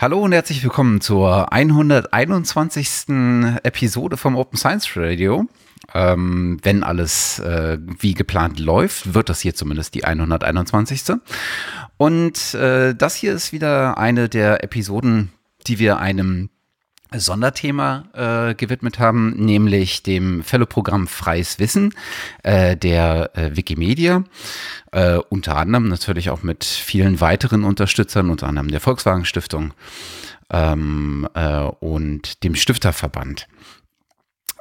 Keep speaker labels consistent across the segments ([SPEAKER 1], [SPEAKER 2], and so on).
[SPEAKER 1] Hallo und herzlich willkommen zur 121. Episode vom Open Science Radio. Ähm, wenn alles äh, wie geplant läuft, wird das hier zumindest die 121. Und äh, das hier ist wieder eine der Episoden, die wir einem Sonderthema äh, gewidmet haben, nämlich dem Fellow-Programm Freies Wissen äh, der äh, Wikimedia. Äh, unter anderem natürlich auch mit vielen weiteren Unterstützern, unter anderem der Volkswagen Stiftung ähm, äh, und dem Stifterverband.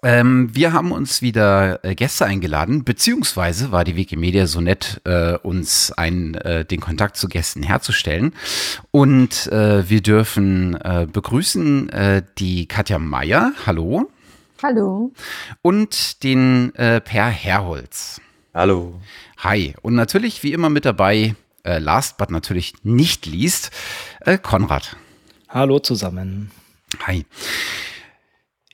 [SPEAKER 1] Ähm, wir haben uns wieder äh, Gäste eingeladen, beziehungsweise war die Wikimedia so nett, äh, uns ein, äh, den Kontakt zu Gästen herzustellen. Und äh, wir dürfen äh, begrüßen äh, die Katja Meier. Hallo.
[SPEAKER 2] Hallo.
[SPEAKER 1] Und den Per Herholz.
[SPEAKER 3] Hallo.
[SPEAKER 1] Hi. Und natürlich wie immer mit dabei, last but natürlich nicht least, Konrad.
[SPEAKER 4] Hallo zusammen.
[SPEAKER 1] Hi.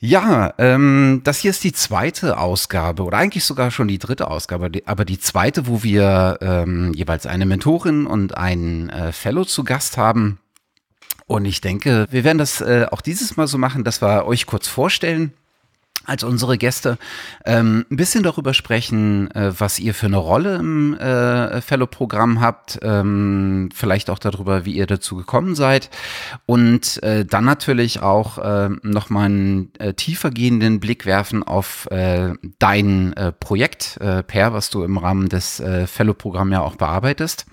[SPEAKER 1] Ja, ähm, das hier ist die zweite Ausgabe oder eigentlich sogar schon die dritte Ausgabe, aber die zweite, wo wir ähm, jeweils eine Mentorin und einen äh, Fellow zu Gast haben. Und ich denke, wir werden das äh, auch dieses Mal so machen, dass wir euch kurz vorstellen als unsere Gäste ähm, ein bisschen darüber sprechen, äh, was ihr für eine Rolle im äh, Fellow-Programm habt, ähm, vielleicht auch darüber, wie ihr dazu gekommen seid und äh, dann natürlich auch äh, nochmal einen äh, tiefer gehenden Blick werfen auf äh, dein äh, Projekt, äh, Per, was du im Rahmen des äh, Fellow-Programms ja auch bearbeitest.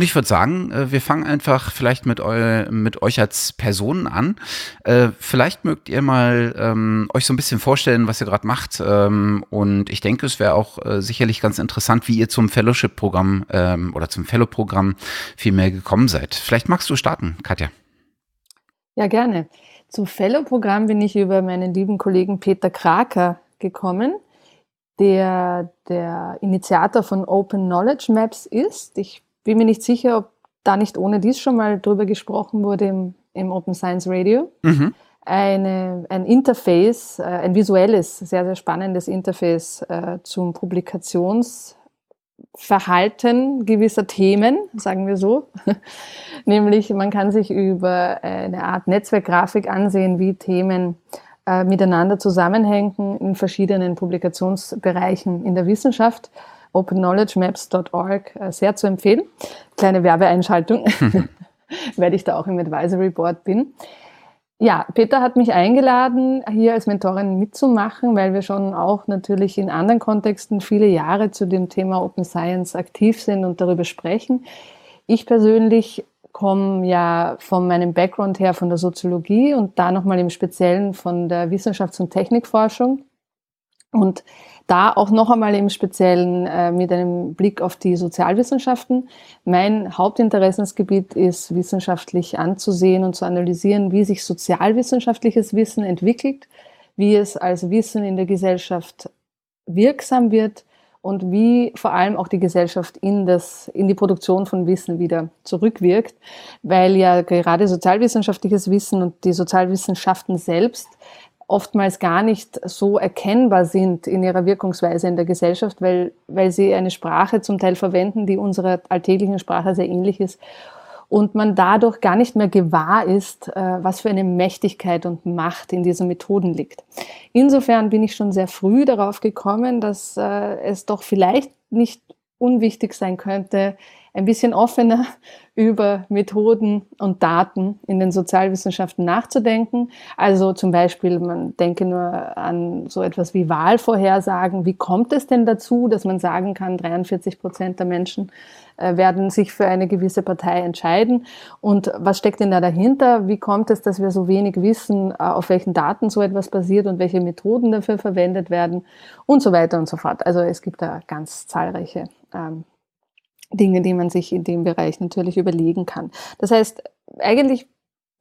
[SPEAKER 1] Und ich würde sagen, äh, wir fangen einfach vielleicht mit, eu mit euch als Personen an. Äh, vielleicht mögt ihr mal ähm, euch so ein bisschen vorstellen, was ihr gerade macht. Ähm, und ich denke, es wäre auch äh, sicherlich ganz interessant, wie ihr zum Fellowship-Programm ähm, oder zum Fellow-Programm viel mehr gekommen seid. Vielleicht magst du starten, Katja.
[SPEAKER 2] Ja, gerne. Zum Fellow-Programm bin ich über meinen lieben Kollegen Peter Kraker gekommen, der der Initiator von Open Knowledge Maps ist. Ich bin mir nicht sicher, ob da nicht ohne dies schon mal drüber gesprochen wurde im, im Open Science Radio. Mhm. Eine, ein Interface, äh, ein visuelles, sehr, sehr spannendes Interface äh, zum Publikationsverhalten gewisser Themen, sagen wir so. Nämlich, man kann sich über eine Art Netzwerkgrafik ansehen, wie Themen äh, miteinander zusammenhängen in verschiedenen Publikationsbereichen in der Wissenschaft openknowledgemaps.org äh, sehr zu empfehlen. Kleine Werbeeinschaltung, weil ich da auch im Advisory Board bin. Ja, Peter hat mich eingeladen, hier als Mentorin mitzumachen, weil wir schon auch natürlich in anderen Kontexten viele Jahre zu dem Thema Open Science aktiv sind und darüber sprechen. Ich persönlich komme ja von meinem Background her von der Soziologie und da nochmal im Speziellen von der Wissenschafts- und Technikforschung. Und da auch noch einmal im Speziellen äh, mit einem Blick auf die Sozialwissenschaften. Mein Hauptinteressensgebiet ist wissenschaftlich anzusehen und zu analysieren, wie sich sozialwissenschaftliches Wissen entwickelt, wie es als Wissen in der Gesellschaft wirksam wird und wie vor allem auch die Gesellschaft in, das, in die Produktion von Wissen wieder zurückwirkt, weil ja gerade sozialwissenschaftliches Wissen und die Sozialwissenschaften selbst oftmals gar nicht so erkennbar sind in ihrer Wirkungsweise in der Gesellschaft, weil, weil sie eine Sprache zum Teil verwenden, die unserer alltäglichen Sprache sehr ähnlich ist. Und man dadurch gar nicht mehr gewahr ist, äh, was für eine Mächtigkeit und Macht in diesen Methoden liegt. Insofern bin ich schon sehr früh darauf gekommen, dass äh, es doch vielleicht nicht unwichtig sein könnte, ein bisschen offener über Methoden und Daten in den Sozialwissenschaften nachzudenken. Also zum Beispiel, man denke nur an so etwas wie Wahlvorhersagen. Wie kommt es denn dazu, dass man sagen kann, 43 Prozent der Menschen äh, werden sich für eine gewisse Partei entscheiden? Und was steckt denn da dahinter? Wie kommt es, dass wir so wenig wissen, äh, auf welchen Daten so etwas basiert und welche Methoden dafür verwendet werden und so weiter und so fort. Also es gibt da ganz zahlreiche ähm, Dinge, die man sich in dem Bereich natürlich überlegen kann. Das heißt, eigentlich,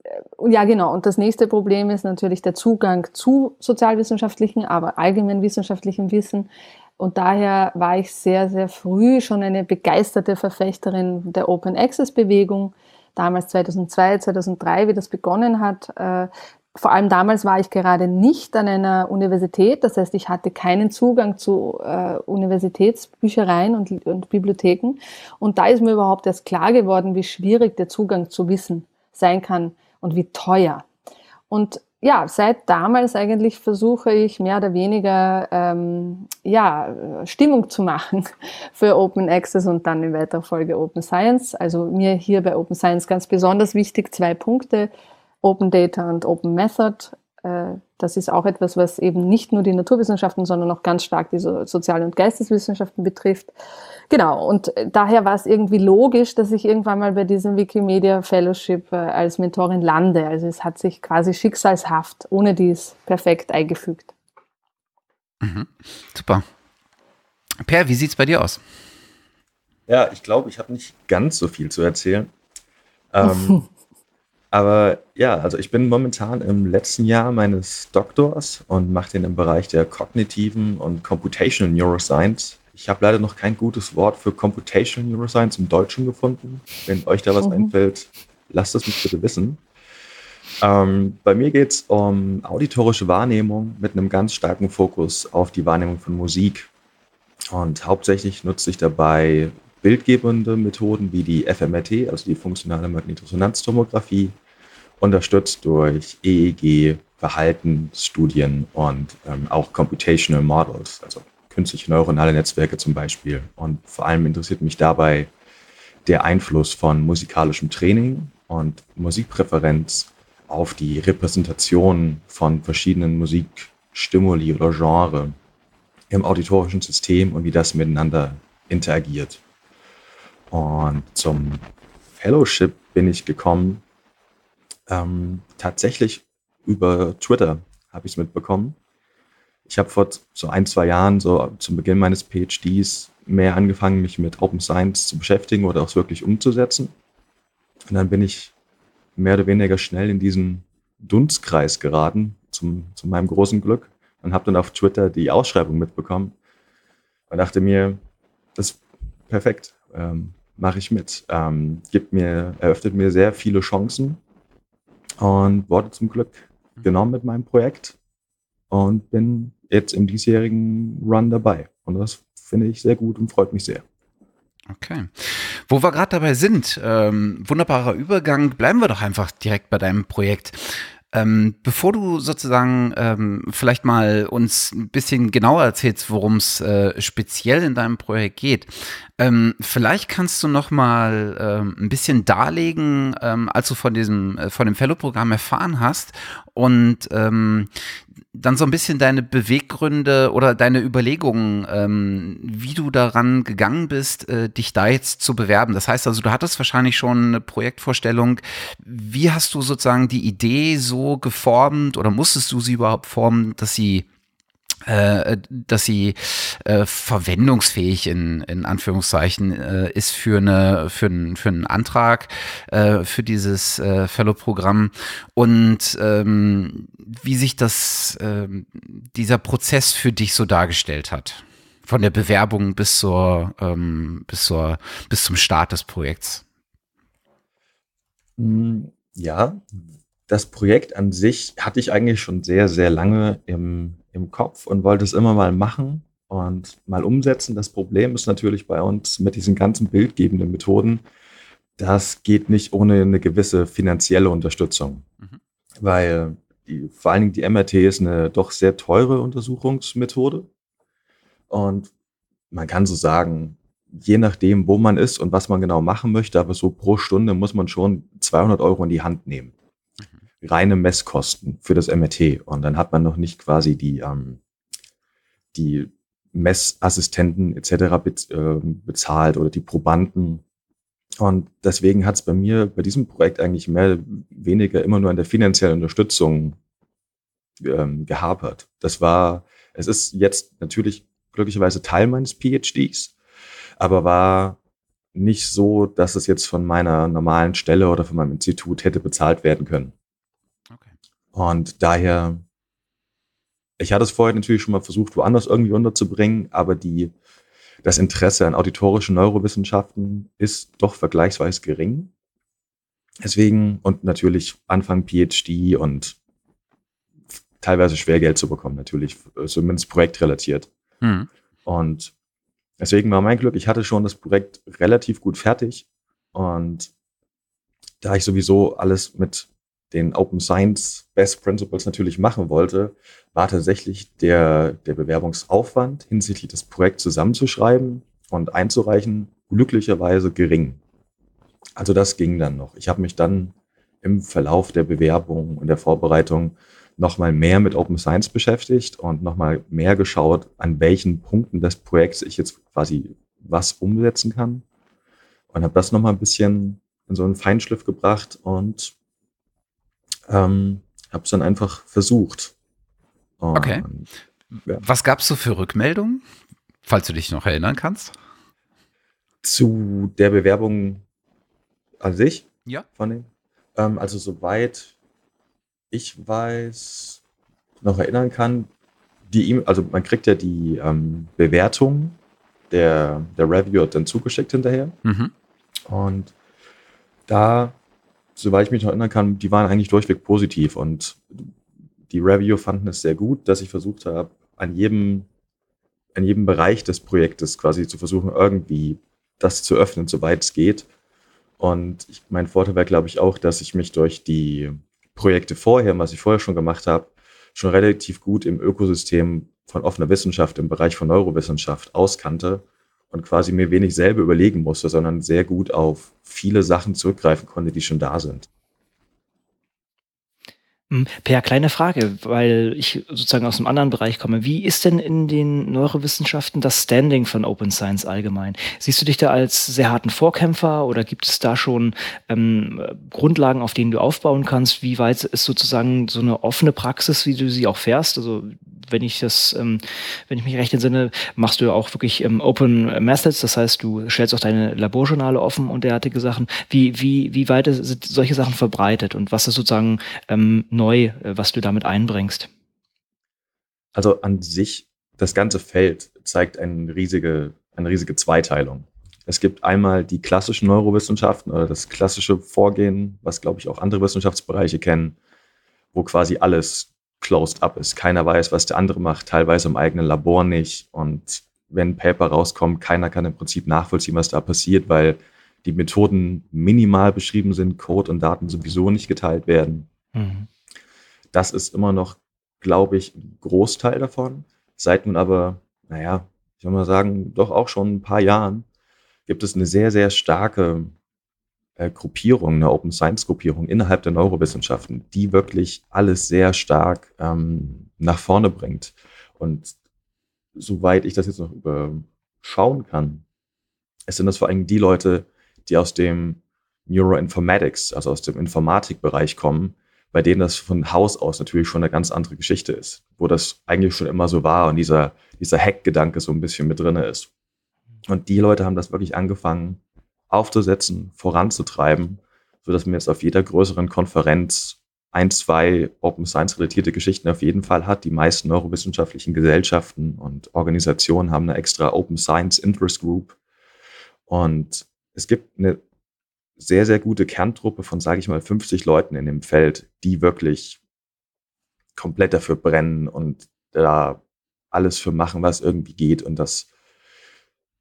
[SPEAKER 2] äh, ja genau, und das nächste Problem ist natürlich der Zugang zu sozialwissenschaftlichen, aber allgemein wissenschaftlichem Wissen. Und daher war ich sehr, sehr früh schon eine begeisterte Verfechterin der Open Access Bewegung. Damals 2002, 2003, wie das begonnen hat, äh, vor allem damals war ich gerade nicht an einer Universität, das heißt, ich hatte keinen Zugang zu äh, Universitätsbüchereien und, und Bibliotheken. Und da ist mir überhaupt erst klar geworden, wie schwierig der Zugang zu Wissen sein kann und wie teuer. Und ja, seit damals eigentlich versuche ich mehr oder weniger ähm, ja, Stimmung zu machen für Open Access und dann in weiterer Folge Open Science. Also mir hier bei Open Science ganz besonders wichtig zwei Punkte, Open Data und Open Method. Äh, das ist auch etwas, was eben nicht nur die Naturwissenschaften, sondern auch ganz stark die Sozial- und Geisteswissenschaften betrifft. Genau, und daher war es irgendwie logisch, dass ich irgendwann mal bei diesem Wikimedia Fellowship äh, als Mentorin lande. Also es hat sich quasi schicksalshaft, ohne dies, perfekt eingefügt.
[SPEAKER 1] Mhm. Super. Per, wie sieht es bei dir aus?
[SPEAKER 3] Ja, ich glaube, ich habe nicht ganz so viel zu erzählen. Ähm, aber ja, also ich bin momentan im letzten Jahr meines Doktors und mache den im Bereich der kognitiven und Computational Neuroscience ich habe leider noch kein gutes Wort für Computational Neuroscience im Deutschen gefunden. Wenn euch da was mhm. einfällt, lasst es mich bitte wissen. Ähm, bei mir geht es um auditorische Wahrnehmung mit einem ganz starken Fokus auf die Wahrnehmung von Musik. Und hauptsächlich nutze ich dabei bildgebende Methoden wie die FMRT, also die funktionale Magnetresonanztomographie, unterstützt durch EEG, Verhaltensstudien und ähm, auch Computational Models, also künstliche neuronale Netzwerke zum Beispiel. Und vor allem interessiert mich dabei der Einfluss von musikalischem Training und Musikpräferenz auf die Repräsentation von verschiedenen Musikstimuli oder Genre im auditorischen System und wie das miteinander interagiert. Und zum Fellowship bin ich gekommen, ähm, tatsächlich über Twitter habe ich es mitbekommen ich habe vor so ein, zwei Jahren, so zum Beginn meines PhDs, mehr angefangen, mich mit Open Science zu beschäftigen oder auch wirklich umzusetzen. Und dann bin ich mehr oder weniger schnell in diesen Dunstkreis geraten, zum, zu meinem großen Glück, und habe dann auf Twitter die Ausschreibung mitbekommen und dachte mir, das ist perfekt, ähm, mache ich mit. Ähm, gibt mir, eröffnet mir sehr viele Chancen und wurde zum Glück genommen mit meinem Projekt und bin jetzt im diesjährigen Run dabei. Und das finde ich sehr gut und freut mich sehr.
[SPEAKER 1] Okay. Wo wir gerade dabei sind, ähm, wunderbarer Übergang, bleiben wir doch einfach direkt bei deinem Projekt. Ähm, bevor du sozusagen ähm, vielleicht mal uns ein bisschen genauer erzählst, worum es äh, speziell in deinem Projekt geht, ähm, vielleicht kannst du noch mal ähm, ein bisschen darlegen, ähm, als du von diesem äh, von dem Fellow-Programm erfahren hast und ähm, dann so ein bisschen deine Beweggründe oder deine Überlegungen, ähm, wie du daran gegangen bist, äh, dich da jetzt zu bewerben. Das heißt also, du hattest wahrscheinlich schon eine Projektvorstellung. Wie hast du sozusagen die Idee so geformt oder musstest du sie überhaupt formen, dass sie äh, dass sie äh, verwendungsfähig in, in Anführungszeichen äh, ist für eine für, ein, für einen Antrag äh, für dieses äh, Fellow-Programm. Und ähm, wie sich das äh, dieser Prozess für dich so dargestellt hat. Von der Bewerbung bis zur ähm, bis zur bis zum Start des Projekts.
[SPEAKER 3] Hm, ja, das Projekt an sich hatte ich eigentlich schon sehr sehr lange im im Kopf und wollte es immer mal machen und mal umsetzen. Das Problem ist natürlich bei uns mit diesen ganzen bildgebenden Methoden, das geht nicht ohne eine gewisse finanzielle Unterstützung, mhm. weil die, vor allen Dingen die MRT ist eine doch sehr teure Untersuchungsmethode und man kann so sagen, je nachdem, wo man ist und was man genau machen möchte, aber so pro Stunde muss man schon 200 Euro in die Hand nehmen reine Messkosten für das MRT. Und dann hat man noch nicht quasi die, ähm, die Messassistenten etc. Be äh, bezahlt oder die Probanden. Und deswegen hat es bei mir bei diesem Projekt eigentlich mehr weniger immer nur an der finanziellen Unterstützung ähm, gehapert. Das war, es ist jetzt natürlich glücklicherweise Teil meines PhDs, aber war nicht so, dass es jetzt von meiner normalen Stelle oder von meinem Institut hätte bezahlt werden können. Und daher, ich hatte es vorher natürlich schon mal versucht, woanders irgendwie unterzubringen, aber die, das Interesse an auditorischen Neurowissenschaften ist doch vergleichsweise gering. Deswegen, und natürlich Anfang PhD und teilweise schwer Geld zu bekommen, natürlich, zumindest projektrelatiert. Hm. Und deswegen war mein Glück, ich hatte schon das Projekt relativ gut fertig. Und da ich sowieso alles mit den Open Science Best Principles natürlich machen wollte, war tatsächlich der, der Bewerbungsaufwand hinsichtlich des Projekts zusammenzuschreiben und einzureichen glücklicherweise gering. Also das ging dann noch. Ich habe mich dann im Verlauf der Bewerbung und der Vorbereitung nochmal mehr mit Open Science beschäftigt und nochmal mehr geschaut, an welchen Punkten des Projekts ich jetzt quasi was umsetzen kann. Und habe das nochmal ein bisschen in so einen Feinschliff gebracht und ähm, habe es dann einfach versucht.
[SPEAKER 1] Und, okay. Ja. Was gab's so für Rückmeldungen, falls du dich noch erinnern kannst?
[SPEAKER 3] Zu der Bewerbung an sich?
[SPEAKER 1] Ja.
[SPEAKER 3] Von dem? Ähm, also soweit ich weiß, noch erinnern kann, die e also man kriegt ja die ähm, Bewertung der, der Reviewer dann zugeschickt hinterher. Mhm. Und da, soweit ich mich noch erinnern kann, die waren eigentlich durchweg positiv und die Reviewer fanden es sehr gut, dass ich versucht habe, an jedem, an jedem Bereich des Projektes quasi zu versuchen, irgendwie das zu öffnen, soweit es geht. Und ich, mein Vorteil wäre, glaube ich, auch, dass ich mich durch die Projekte vorher, was ich vorher schon gemacht habe, schon relativ gut im Ökosystem von offener Wissenschaft im Bereich von Neurowissenschaft auskannte und quasi mir wenig selber überlegen musste, sondern sehr gut auf viele Sachen zurückgreifen konnte, die schon da sind.
[SPEAKER 4] Hm, per, kleine Frage, weil ich sozusagen aus einem anderen Bereich komme. Wie ist denn in den Neurowissenschaften das Standing von Open Science allgemein? Siehst du dich da als sehr harten Vorkämpfer oder gibt es da schon ähm, Grundlagen, auf denen du aufbauen kannst? Wie weit ist sozusagen so eine offene Praxis, wie du sie auch fährst? Also wenn ich das, ähm, wenn ich mich recht entsinne, machst du ja auch wirklich ähm, Open Methods, das heißt, du stellst auch deine Laborjournale offen und derartige Sachen. Wie, wie, wie weit sind solche Sachen verbreitet und was ist sozusagen ähm, neu, äh, was du damit einbringst?
[SPEAKER 3] Also an sich, das ganze Feld zeigt eine riesige, eine riesige Zweiteilung. Es gibt einmal die klassischen Neurowissenschaften oder das klassische Vorgehen, was, glaube ich, auch andere Wissenschaftsbereiche kennen, wo quasi alles closed up ist. Keiner weiß, was der andere macht, teilweise im eigenen Labor nicht. Und wenn ein Paper rauskommt, keiner kann im Prinzip nachvollziehen, was da passiert, weil die Methoden minimal beschrieben sind, Code und Daten sowieso nicht geteilt werden. Mhm. Das ist immer noch, glaube ich, ein Großteil davon. Seit nun aber, naja, ich würde mal sagen, doch auch schon ein paar Jahren gibt es eine sehr, sehr starke äh, Gruppierung, eine Open Science Gruppierung innerhalb der Neurowissenschaften, die wirklich alles sehr stark ähm, nach vorne bringt. Und soweit ich das jetzt noch überschauen kann, es sind das vor allem die Leute, die aus dem Neuroinformatics, also aus dem Informatikbereich kommen, bei denen das von Haus aus natürlich schon eine ganz andere Geschichte ist, wo das eigentlich schon immer so war und dieser, dieser Hack-Gedanke so ein bisschen mit drin ist. Und die Leute haben das wirklich angefangen, aufzusetzen, voranzutreiben, sodass man jetzt auf jeder größeren Konferenz ein, zwei Open Science relatierte Geschichten auf jeden Fall hat. Die meisten neurowissenschaftlichen Gesellschaften und Organisationen haben eine extra Open Science Interest Group. Und es gibt eine sehr, sehr gute Kerntruppe von, sage ich mal, 50 Leuten in dem Feld, die wirklich komplett dafür brennen und da alles für machen, was irgendwie geht und das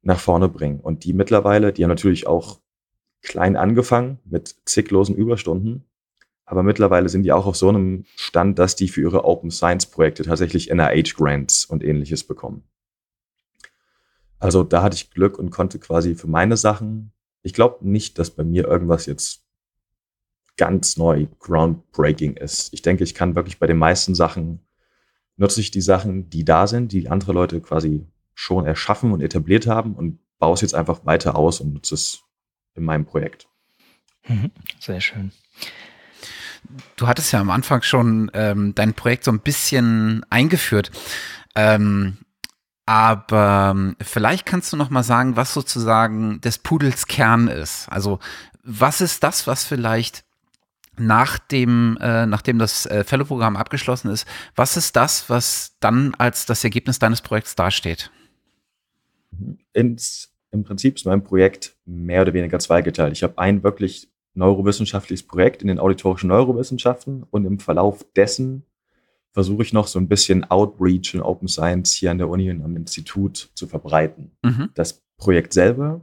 [SPEAKER 3] nach vorne bringen. Und die mittlerweile, die haben natürlich auch klein angefangen mit ziglosen Überstunden, aber mittlerweile sind die auch auf so einem Stand, dass die für ihre Open Science Projekte tatsächlich NIH Grants und ähnliches bekommen. Also da hatte ich Glück und konnte quasi für meine Sachen, ich glaube nicht, dass bei mir irgendwas jetzt ganz neu groundbreaking ist. Ich denke, ich kann wirklich bei den meisten Sachen nutze ich die Sachen, die da sind, die andere Leute quasi schon erschaffen und etabliert haben und baue es jetzt einfach weiter aus und nutze es in meinem Projekt.
[SPEAKER 4] Mhm. Sehr schön.
[SPEAKER 1] Du hattest ja am Anfang schon ähm, dein Projekt so ein bisschen eingeführt. Ähm, aber ähm, vielleicht kannst du noch mal sagen, was sozusagen des Pudels Kern ist. Also was ist das, was vielleicht nach dem, äh, nachdem das äh, Fellow-Programm abgeschlossen ist, was ist das, was dann als das Ergebnis deines Projekts dasteht?
[SPEAKER 3] Ins, im Prinzip ist mein Projekt mehr oder weniger zweigeteilt. Ich habe ein wirklich neurowissenschaftliches Projekt in den auditorischen Neurowissenschaften und im Verlauf dessen versuche ich noch so ein bisschen Outreach in Open Science hier an der Uni und am Institut zu verbreiten. Mhm. Das Projekt selber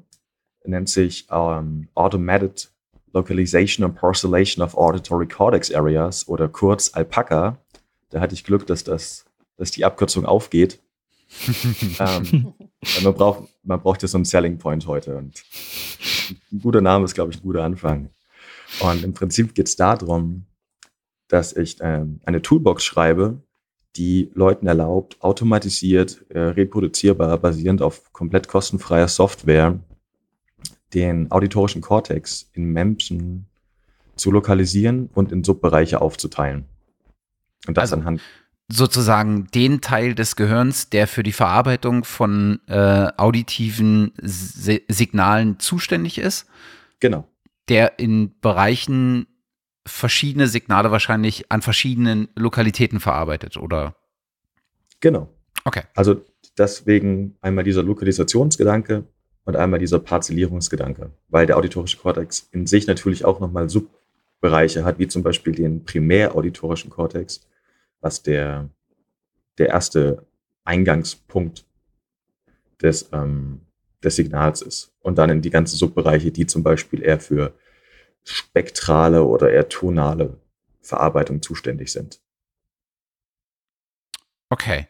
[SPEAKER 3] nennt sich um, ähm, Automated Localization and Parcellation of Auditory Cortex Areas oder kurz ALPACA. Da hatte ich Glück, dass, das, dass die Abkürzung aufgeht. ähm, man, braucht, man braucht ja so einen Selling Point heute. Und ein guter Name ist, glaube ich, ein guter Anfang. Und im Prinzip geht es darum, dass ich ähm, eine Toolbox schreibe, die Leuten erlaubt, automatisiert, äh, reproduzierbar, basierend auf komplett kostenfreier Software, den auditorischen Kortex in Menschen zu lokalisieren und in Subbereiche aufzuteilen.
[SPEAKER 1] Und das also, anhand sozusagen den Teil des Gehirns, der für die Verarbeitung von äh, auditiven Se Signalen zuständig ist.
[SPEAKER 3] Genau.
[SPEAKER 1] Der in Bereichen verschiedene Signale wahrscheinlich an verschiedenen Lokalitäten verarbeitet, oder?
[SPEAKER 3] Genau.
[SPEAKER 1] Okay.
[SPEAKER 3] Also deswegen einmal dieser Lokalisationsgedanke und einmal dieser Parzellierungsgedanke, weil der auditorische Kortex in sich natürlich auch nochmal Subbereiche hat, wie zum Beispiel den primärauditorischen Kortex, was der, der erste Eingangspunkt des, ähm, des Signals ist. Und dann in die ganzen Subbereiche, die zum Beispiel eher für spektrale oder eher tonale Verarbeitung zuständig sind.
[SPEAKER 1] Okay.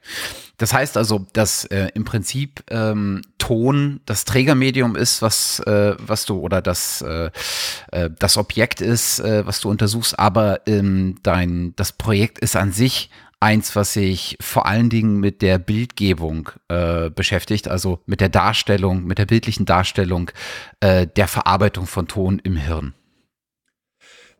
[SPEAKER 1] Das heißt also, dass äh, im Prinzip ähm, Ton das Trägermedium ist, was, äh, was du oder das, äh, äh das Objekt ist, äh, was du untersuchst, aber ähm, dein, das Projekt ist an sich eins, was sich vor allen Dingen mit der Bildgebung äh, beschäftigt, also mit der Darstellung, mit der bildlichen Darstellung äh, der Verarbeitung von Ton im Hirn.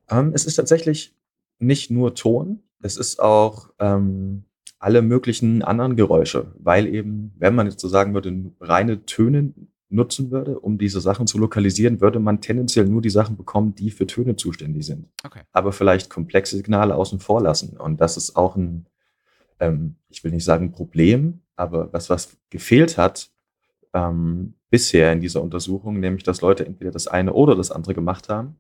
[SPEAKER 3] Ähm, es ist tatsächlich nicht nur Ton, es ist auch ähm, alle möglichen anderen Geräusche, weil eben, wenn man jetzt so sagen würde, reine Töne nutzen würde, um diese Sachen zu lokalisieren, würde man tendenziell nur die Sachen bekommen, die für Töne zuständig sind. Okay. Aber vielleicht komplexe Signale außen vor lassen. Und das ist auch ein, ähm, ich will nicht sagen Problem, aber was, was gefehlt hat ähm, bisher in dieser Untersuchung, nämlich dass Leute entweder das eine oder das andere gemacht haben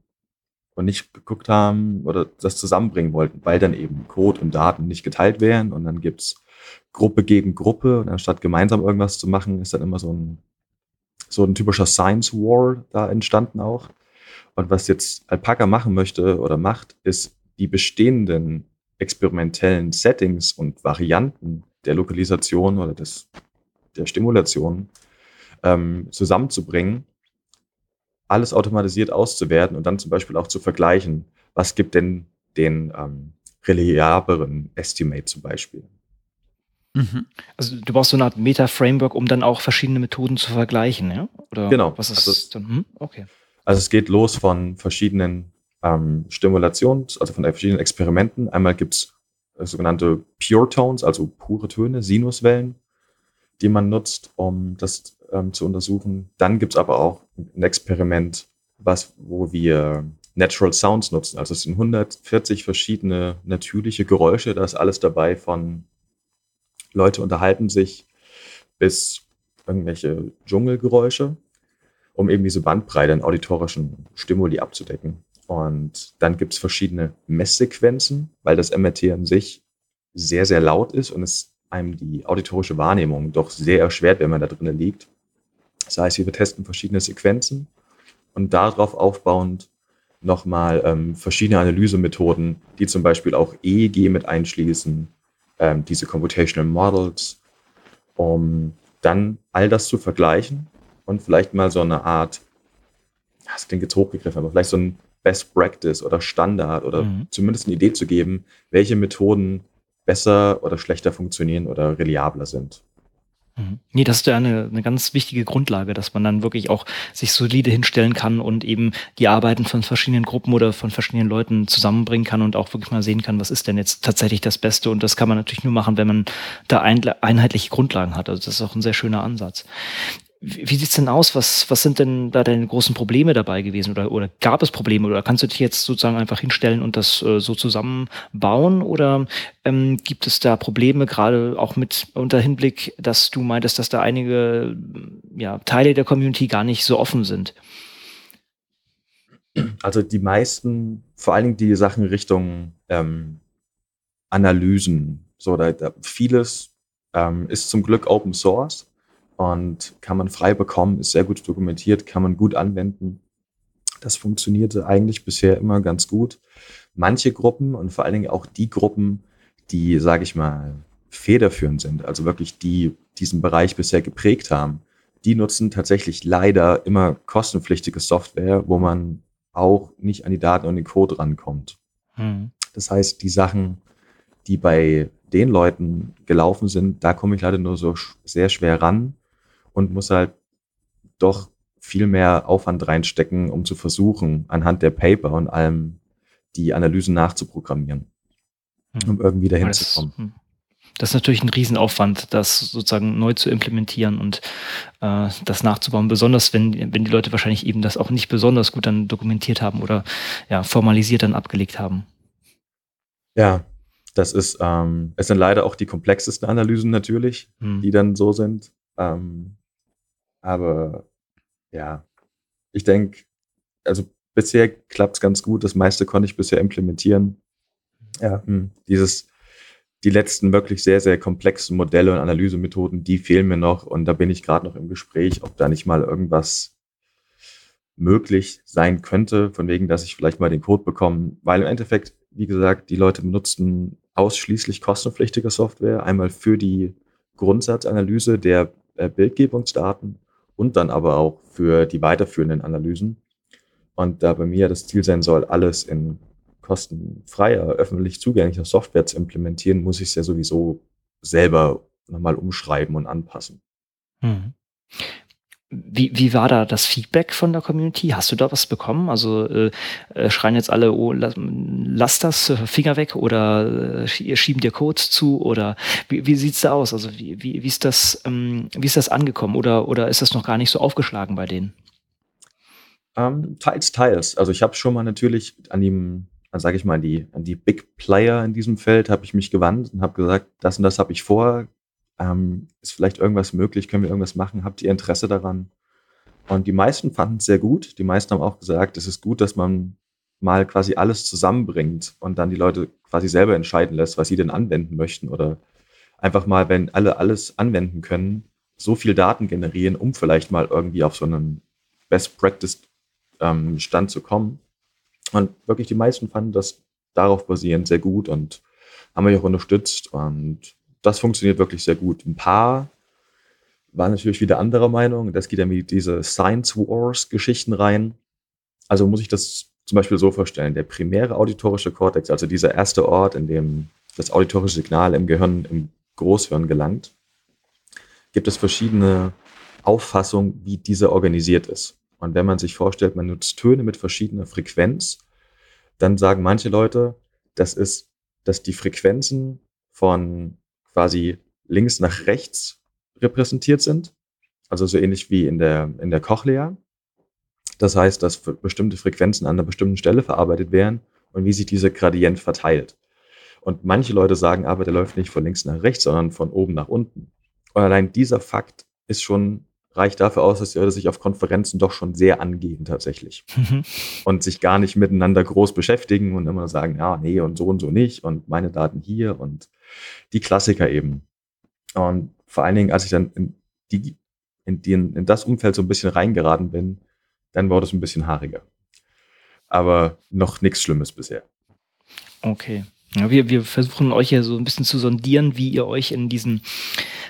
[SPEAKER 3] und nicht geguckt haben oder das zusammenbringen wollten, weil dann eben Code und Daten nicht geteilt wären und dann gibt's Gruppe gegen Gruppe und anstatt gemeinsam irgendwas zu machen, ist dann immer so ein, so ein typischer Science War da entstanden auch. Und was jetzt Alpaca machen möchte oder macht, ist die bestehenden experimentellen Settings und Varianten der Lokalisation oder des, der Stimulation ähm, zusammenzubringen alles automatisiert auszuwerten und dann zum Beispiel auch zu vergleichen, was gibt denn den ähm, reliableren Estimate zum Beispiel.
[SPEAKER 4] Mhm. Also du brauchst so eine Art Meta-Framework, um dann auch verschiedene Methoden zu vergleichen, ja?
[SPEAKER 3] Oder genau.
[SPEAKER 4] Was ist also, dann? Hm? Okay.
[SPEAKER 3] Also es geht los von verschiedenen ähm, Stimulations-, also von verschiedenen Experimenten. Einmal gibt's äh, sogenannte Pure Tones, also pure Töne, Sinuswellen, die man nutzt, um das ähm, zu untersuchen. Dann gibt's aber auch ein Experiment, was, wo wir Natural Sounds nutzen. Also es sind 140 verschiedene natürliche Geräusche. Da ist alles dabei von Leute unterhalten sich bis irgendwelche Dschungelgeräusche, um eben diese Bandbreite an auditorischen Stimuli abzudecken. Und dann gibt's verschiedene Messsequenzen, weil das MRT an sich sehr, sehr laut ist und es einem die auditorische Wahrnehmung doch sehr erschwert, wenn man da drinnen liegt. Das heißt, wir testen verschiedene Sequenzen und darauf aufbauend nochmal ähm, verschiedene Analysemethoden, die zum Beispiel auch EEG mit einschließen, ähm, diese Computational Models, um dann all das zu vergleichen und vielleicht mal so eine Art, das klingt jetzt hochgegriffen, aber vielleicht so ein Best Practice oder Standard oder mhm. zumindest eine Idee zu geben, welche Methoden besser oder schlechter funktionieren oder reliabler sind.
[SPEAKER 4] Mhm. Nee, das ist ja eine, eine ganz wichtige Grundlage, dass man dann wirklich auch sich solide hinstellen kann und eben die Arbeiten von verschiedenen Gruppen oder von verschiedenen Leuten zusammenbringen kann und auch wirklich mal sehen kann, was ist denn jetzt tatsächlich das Beste. Und das kann man natürlich nur machen, wenn man da einheitliche Grundlagen hat. Also das ist auch ein sehr schöner Ansatz. Wie sieht's denn aus? Was, was sind denn da deine großen Probleme dabei gewesen? Oder, oder gab es Probleme? Oder kannst du dich jetzt sozusagen einfach hinstellen und das äh, so zusammenbauen? Oder ähm, gibt es da Probleme, gerade auch mit unter Hinblick, dass du meintest, dass da einige ja, Teile der Community gar nicht so offen sind?
[SPEAKER 3] Also die meisten, vor allen Dingen die Sachen Richtung ähm, Analysen, so da, da vieles ähm, ist zum Glück Open Source und kann man frei bekommen, ist sehr gut dokumentiert, kann man gut anwenden. Das funktionierte eigentlich bisher immer ganz gut. Manche Gruppen und vor allen Dingen auch die Gruppen, die, sage ich mal, federführend sind, also wirklich die diesen Bereich bisher geprägt haben, die nutzen tatsächlich leider immer kostenpflichtige Software, wo man auch nicht an die Daten und den Code rankommt. Hm. Das heißt, die Sachen, die bei den Leuten gelaufen sind, da komme ich leider nur so sehr schwer ran und muss halt doch viel mehr Aufwand reinstecken, um zu versuchen, anhand der Paper und allem die Analysen nachzuprogrammieren, hm. um irgendwie dahin das, zu kommen. Hm.
[SPEAKER 4] Das ist natürlich ein Riesenaufwand, das sozusagen neu zu implementieren und äh, das nachzubauen, besonders wenn, wenn die Leute wahrscheinlich eben das auch nicht besonders gut dann dokumentiert haben oder ja, formalisiert dann abgelegt haben.
[SPEAKER 3] Ja, das ist, ähm, es sind leider auch die komplexesten Analysen natürlich, hm. die dann so sind. Ähm, aber ja, ich denke, also bisher klappt es ganz gut. Das meiste konnte ich bisher implementieren. Ja, hm, dieses, die letzten wirklich sehr, sehr komplexen Modelle und Analysemethoden, die fehlen mir noch. Und da bin ich gerade noch im Gespräch, ob da nicht mal irgendwas möglich sein könnte, von wegen, dass ich vielleicht mal den Code bekomme. Weil im Endeffekt, wie gesagt, die Leute benutzten ausschließlich kostenpflichtige Software, einmal für die Grundsatzanalyse der äh, Bildgebungsdaten und dann aber auch für die weiterführenden Analysen. Und da bei mir das Ziel sein soll, alles in kostenfreier, öffentlich zugänglicher Software zu implementieren, muss ich es ja sowieso selber nochmal umschreiben und anpassen. Hm.
[SPEAKER 4] Wie, wie war da das Feedback von der Community? Hast du da was bekommen? Also äh, äh schreien jetzt alle, oh, lass, lass das, äh, Finger weg oder äh, schieben dir Codes zu oder wie, wie sieht's da aus? Also wie, wie, wie, ist das, ähm, wie ist das angekommen oder, oder ist das noch gar nicht so aufgeschlagen bei denen?
[SPEAKER 3] Ähm, teils, teils. Also ich habe schon mal natürlich an dem, sage ich mal, an die, an die Big Player in diesem Feld habe ich mich gewandt und habe gesagt, das und das habe ich vor, ähm, ist vielleicht irgendwas möglich? Können wir irgendwas machen? Habt ihr Interesse daran? Und die meisten fanden es sehr gut. Die meisten haben auch gesagt, es ist gut, dass man mal quasi alles zusammenbringt und dann die Leute quasi selber entscheiden lässt, was sie denn anwenden möchten oder einfach mal, wenn alle alles anwenden können, so viel Daten generieren, um vielleicht mal irgendwie auf so einen Best Practice ähm, Stand zu kommen. Und wirklich die meisten fanden das darauf basierend sehr gut und haben mich auch unterstützt und das funktioniert wirklich sehr gut. Ein paar waren natürlich wieder anderer Meinung. Das geht ja mit diese Science Wars Geschichten rein. Also muss ich das zum Beispiel so vorstellen. Der primäre auditorische Kortex, also dieser erste Ort, in dem das auditorische Signal im Gehirn, im Großhirn gelangt, gibt es verschiedene Auffassungen, wie dieser organisiert ist. Und wenn man sich vorstellt, man nutzt Töne mit verschiedener Frequenz, dann sagen manche Leute, das ist, dass die Frequenzen von quasi links nach rechts repräsentiert sind. Also so ähnlich wie in der, in der Cochlea. Das heißt, dass bestimmte Frequenzen an einer bestimmten Stelle verarbeitet werden und wie sich dieser Gradient verteilt. Und manche Leute sagen aber, der läuft nicht von links nach rechts, sondern von oben nach unten. Und allein dieser Fakt ist schon, reicht dafür aus, dass die Leute sich auf Konferenzen doch schon sehr angehen tatsächlich. Mhm. Und sich gar nicht miteinander groß beschäftigen und immer sagen, ja, nee, und so und so nicht und meine Daten hier und die Klassiker eben. Und vor allen Dingen, als ich dann in, die, in, die, in das Umfeld so ein bisschen reingeraten bin, dann wurde es ein bisschen haariger. Aber noch nichts Schlimmes bisher.
[SPEAKER 4] Okay. Ja, wir, wir versuchen euch ja so ein bisschen zu sondieren, wie ihr euch in diesen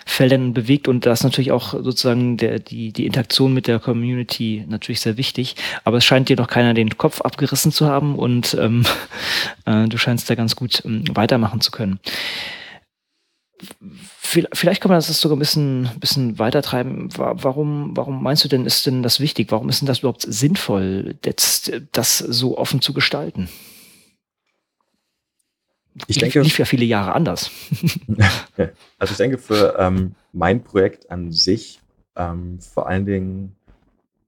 [SPEAKER 4] Feldern bewegt und da ist natürlich auch sozusagen der, die, die Interaktion mit der Community natürlich sehr wichtig. Aber es scheint dir noch keiner den Kopf abgerissen zu haben und ähm, äh, du scheinst da ganz gut ähm, weitermachen zu können. Vielleicht kann man das sogar ein bisschen, bisschen weitertreiben. Warum, warum meinst du denn, ist denn das wichtig? Warum ist denn das überhaupt sinnvoll, das, das so offen zu gestalten?
[SPEAKER 3] Ich denke,
[SPEAKER 4] lief ja viele Jahre anders.
[SPEAKER 3] also ich denke für ähm, mein Projekt an sich ähm, vor allen Dingen,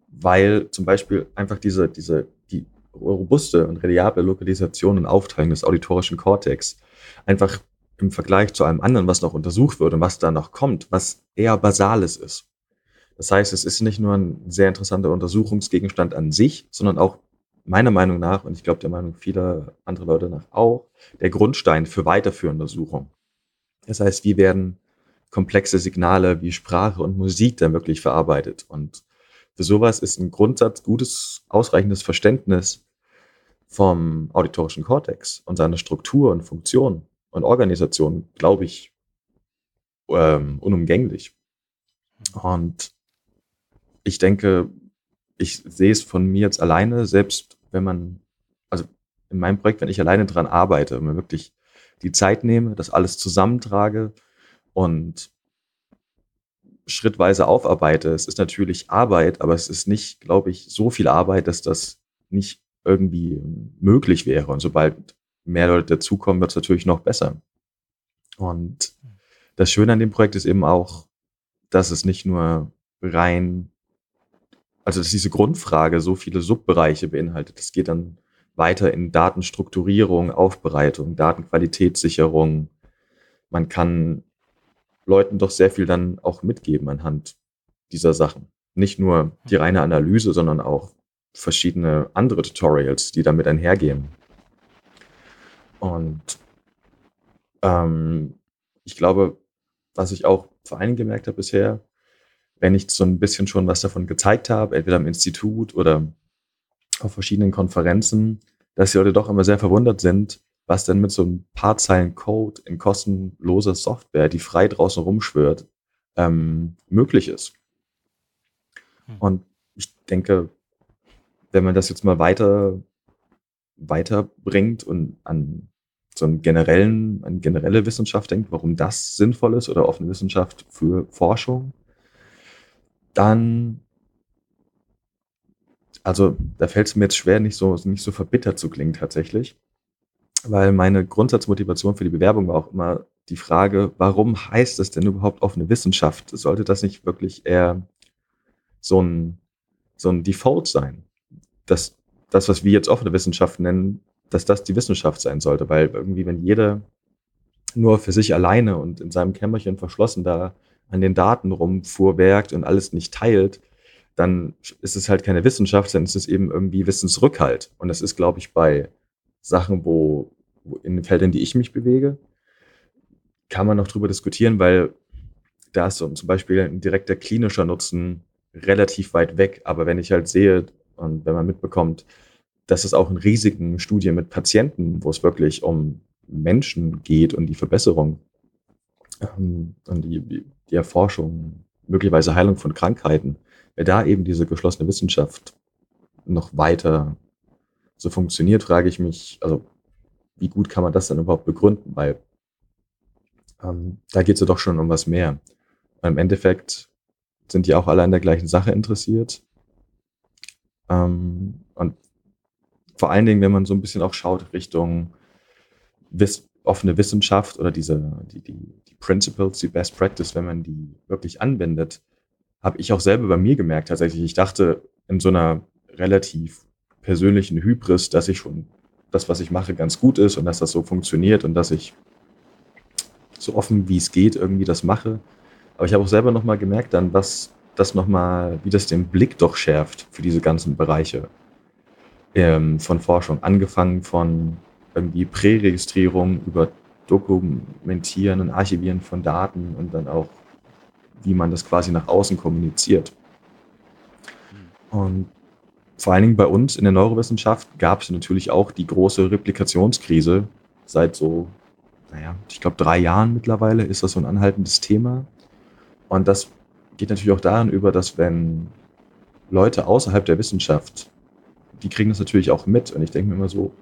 [SPEAKER 3] weil zum Beispiel einfach diese, diese, die robuste und reliable Lokalisation und Aufteilung des auditorischen Kortex einfach im Vergleich zu allem anderen, was noch untersucht wird und was da noch kommt, was eher Basales ist. Das heißt, es ist nicht nur ein sehr interessanter Untersuchungsgegenstand an sich, sondern auch meiner Meinung nach, und ich glaube der Meinung vieler anderer Leute nach auch, der Grundstein für weiterführende Untersuchungen. Das heißt, wie werden komplexe Signale wie Sprache und Musik dann wirklich verarbeitet? Und für sowas ist ein Grundsatz gutes, ausreichendes Verständnis vom auditorischen Kortex und seiner Struktur und Funktion und Organisation, glaube ich, ähm, unumgänglich. Und ich denke, ich sehe es von mir jetzt alleine, selbst wenn man, also in meinem Projekt, wenn ich alleine dran arbeite, wenn man wirklich die Zeit nehme, das alles zusammentrage und schrittweise aufarbeite. Es ist natürlich Arbeit, aber es ist nicht, glaube ich, so viel Arbeit, dass das nicht irgendwie möglich wäre. Und sobald mehr Leute dazukommen, wird es natürlich noch besser. Und das Schöne an dem Projekt ist eben auch, dass es nicht nur rein, also dass diese Grundfrage so viele Subbereiche beinhaltet. Es geht dann weiter in Datenstrukturierung, Aufbereitung, Datenqualitätssicherung. Man kann Leuten doch sehr viel dann auch mitgeben anhand dieser Sachen. Nicht nur die reine Analyse, sondern auch verschiedene andere Tutorials, die damit einhergehen. Und ähm, ich glaube, was ich auch vor allem gemerkt habe bisher, wenn ich so ein bisschen schon was davon gezeigt habe, entweder im Institut oder auf verschiedenen Konferenzen, dass die Leute doch immer sehr verwundert sind, was denn mit so ein paar Zeilen Code in kostenloser Software, die frei draußen rumschwört, ähm, möglich ist. Hm. Und ich denke, wenn man das jetzt mal weiter weiterbringt und an so einen generellen, an generelle Wissenschaft denkt, warum das sinnvoll ist oder offene Wissenschaft für Forschung, dann also da fällt es mir jetzt schwer, nicht so, nicht so verbittert zu klingen tatsächlich weil meine Grundsatzmotivation für die Bewerbung war auch immer die Frage, warum heißt es denn überhaupt offene Wissenschaft? Sollte das nicht wirklich eher so ein, so ein Default sein? Dass das, was wir jetzt offene Wissenschaft nennen, dass das die Wissenschaft sein sollte, weil irgendwie, wenn jeder nur für sich alleine und in seinem Kämmerchen verschlossen da an den Daten rumfuhrwerkt und alles nicht teilt, dann ist es halt keine Wissenschaft, sondern ist es eben irgendwie Wissensrückhalt. Und das ist, glaube ich, bei Sachen, wo, wo in den Feldern, die ich mich bewege, kann man noch drüber diskutieren, weil da ist zum Beispiel ein direkter klinischer Nutzen relativ weit weg. Aber wenn ich halt sehe und wenn man mitbekommt, dass es auch in riesigen Studien mit Patienten, wo es wirklich um Menschen geht und die Verbesserung ähm, und die Erforschung, möglicherweise Heilung von Krankheiten, wer da eben diese geschlossene Wissenschaft noch weiter so funktioniert, frage ich mich, also wie gut kann man das dann überhaupt begründen? Weil ähm, da geht es ja doch schon um was mehr. Im Endeffekt sind die auch alle an der gleichen Sache interessiert. Ähm, und vor allen Dingen, wenn man so ein bisschen auch schaut Richtung Wiss offene Wissenschaft oder diese, die, die, die Principles, die Best Practice, wenn man die wirklich anwendet, habe ich auch selber bei mir gemerkt tatsächlich. Ich dachte in so einer relativ persönlichen Hybris, dass ich schon das, was ich mache, ganz gut ist und dass das so funktioniert und dass ich so offen wie es geht irgendwie das mache. Aber ich habe auch selber nochmal gemerkt dann, was das nochmal, wie das den Blick doch schärft für diese ganzen Bereiche ähm, von Forschung. Angefangen von irgendwie Präregistrierung über Dokumentieren und Archivieren von Daten und dann auch, wie man das quasi nach außen kommuniziert. Und vor allen Dingen bei uns in der Neurowissenschaft gab es natürlich auch die große Replikationskrise. Seit so, naja, ich glaube drei Jahren mittlerweile ist das so ein anhaltendes Thema. Und das geht natürlich auch daran über, dass wenn Leute außerhalb der Wissenschaft, die kriegen das natürlich auch mit. Und ich denke mir immer so,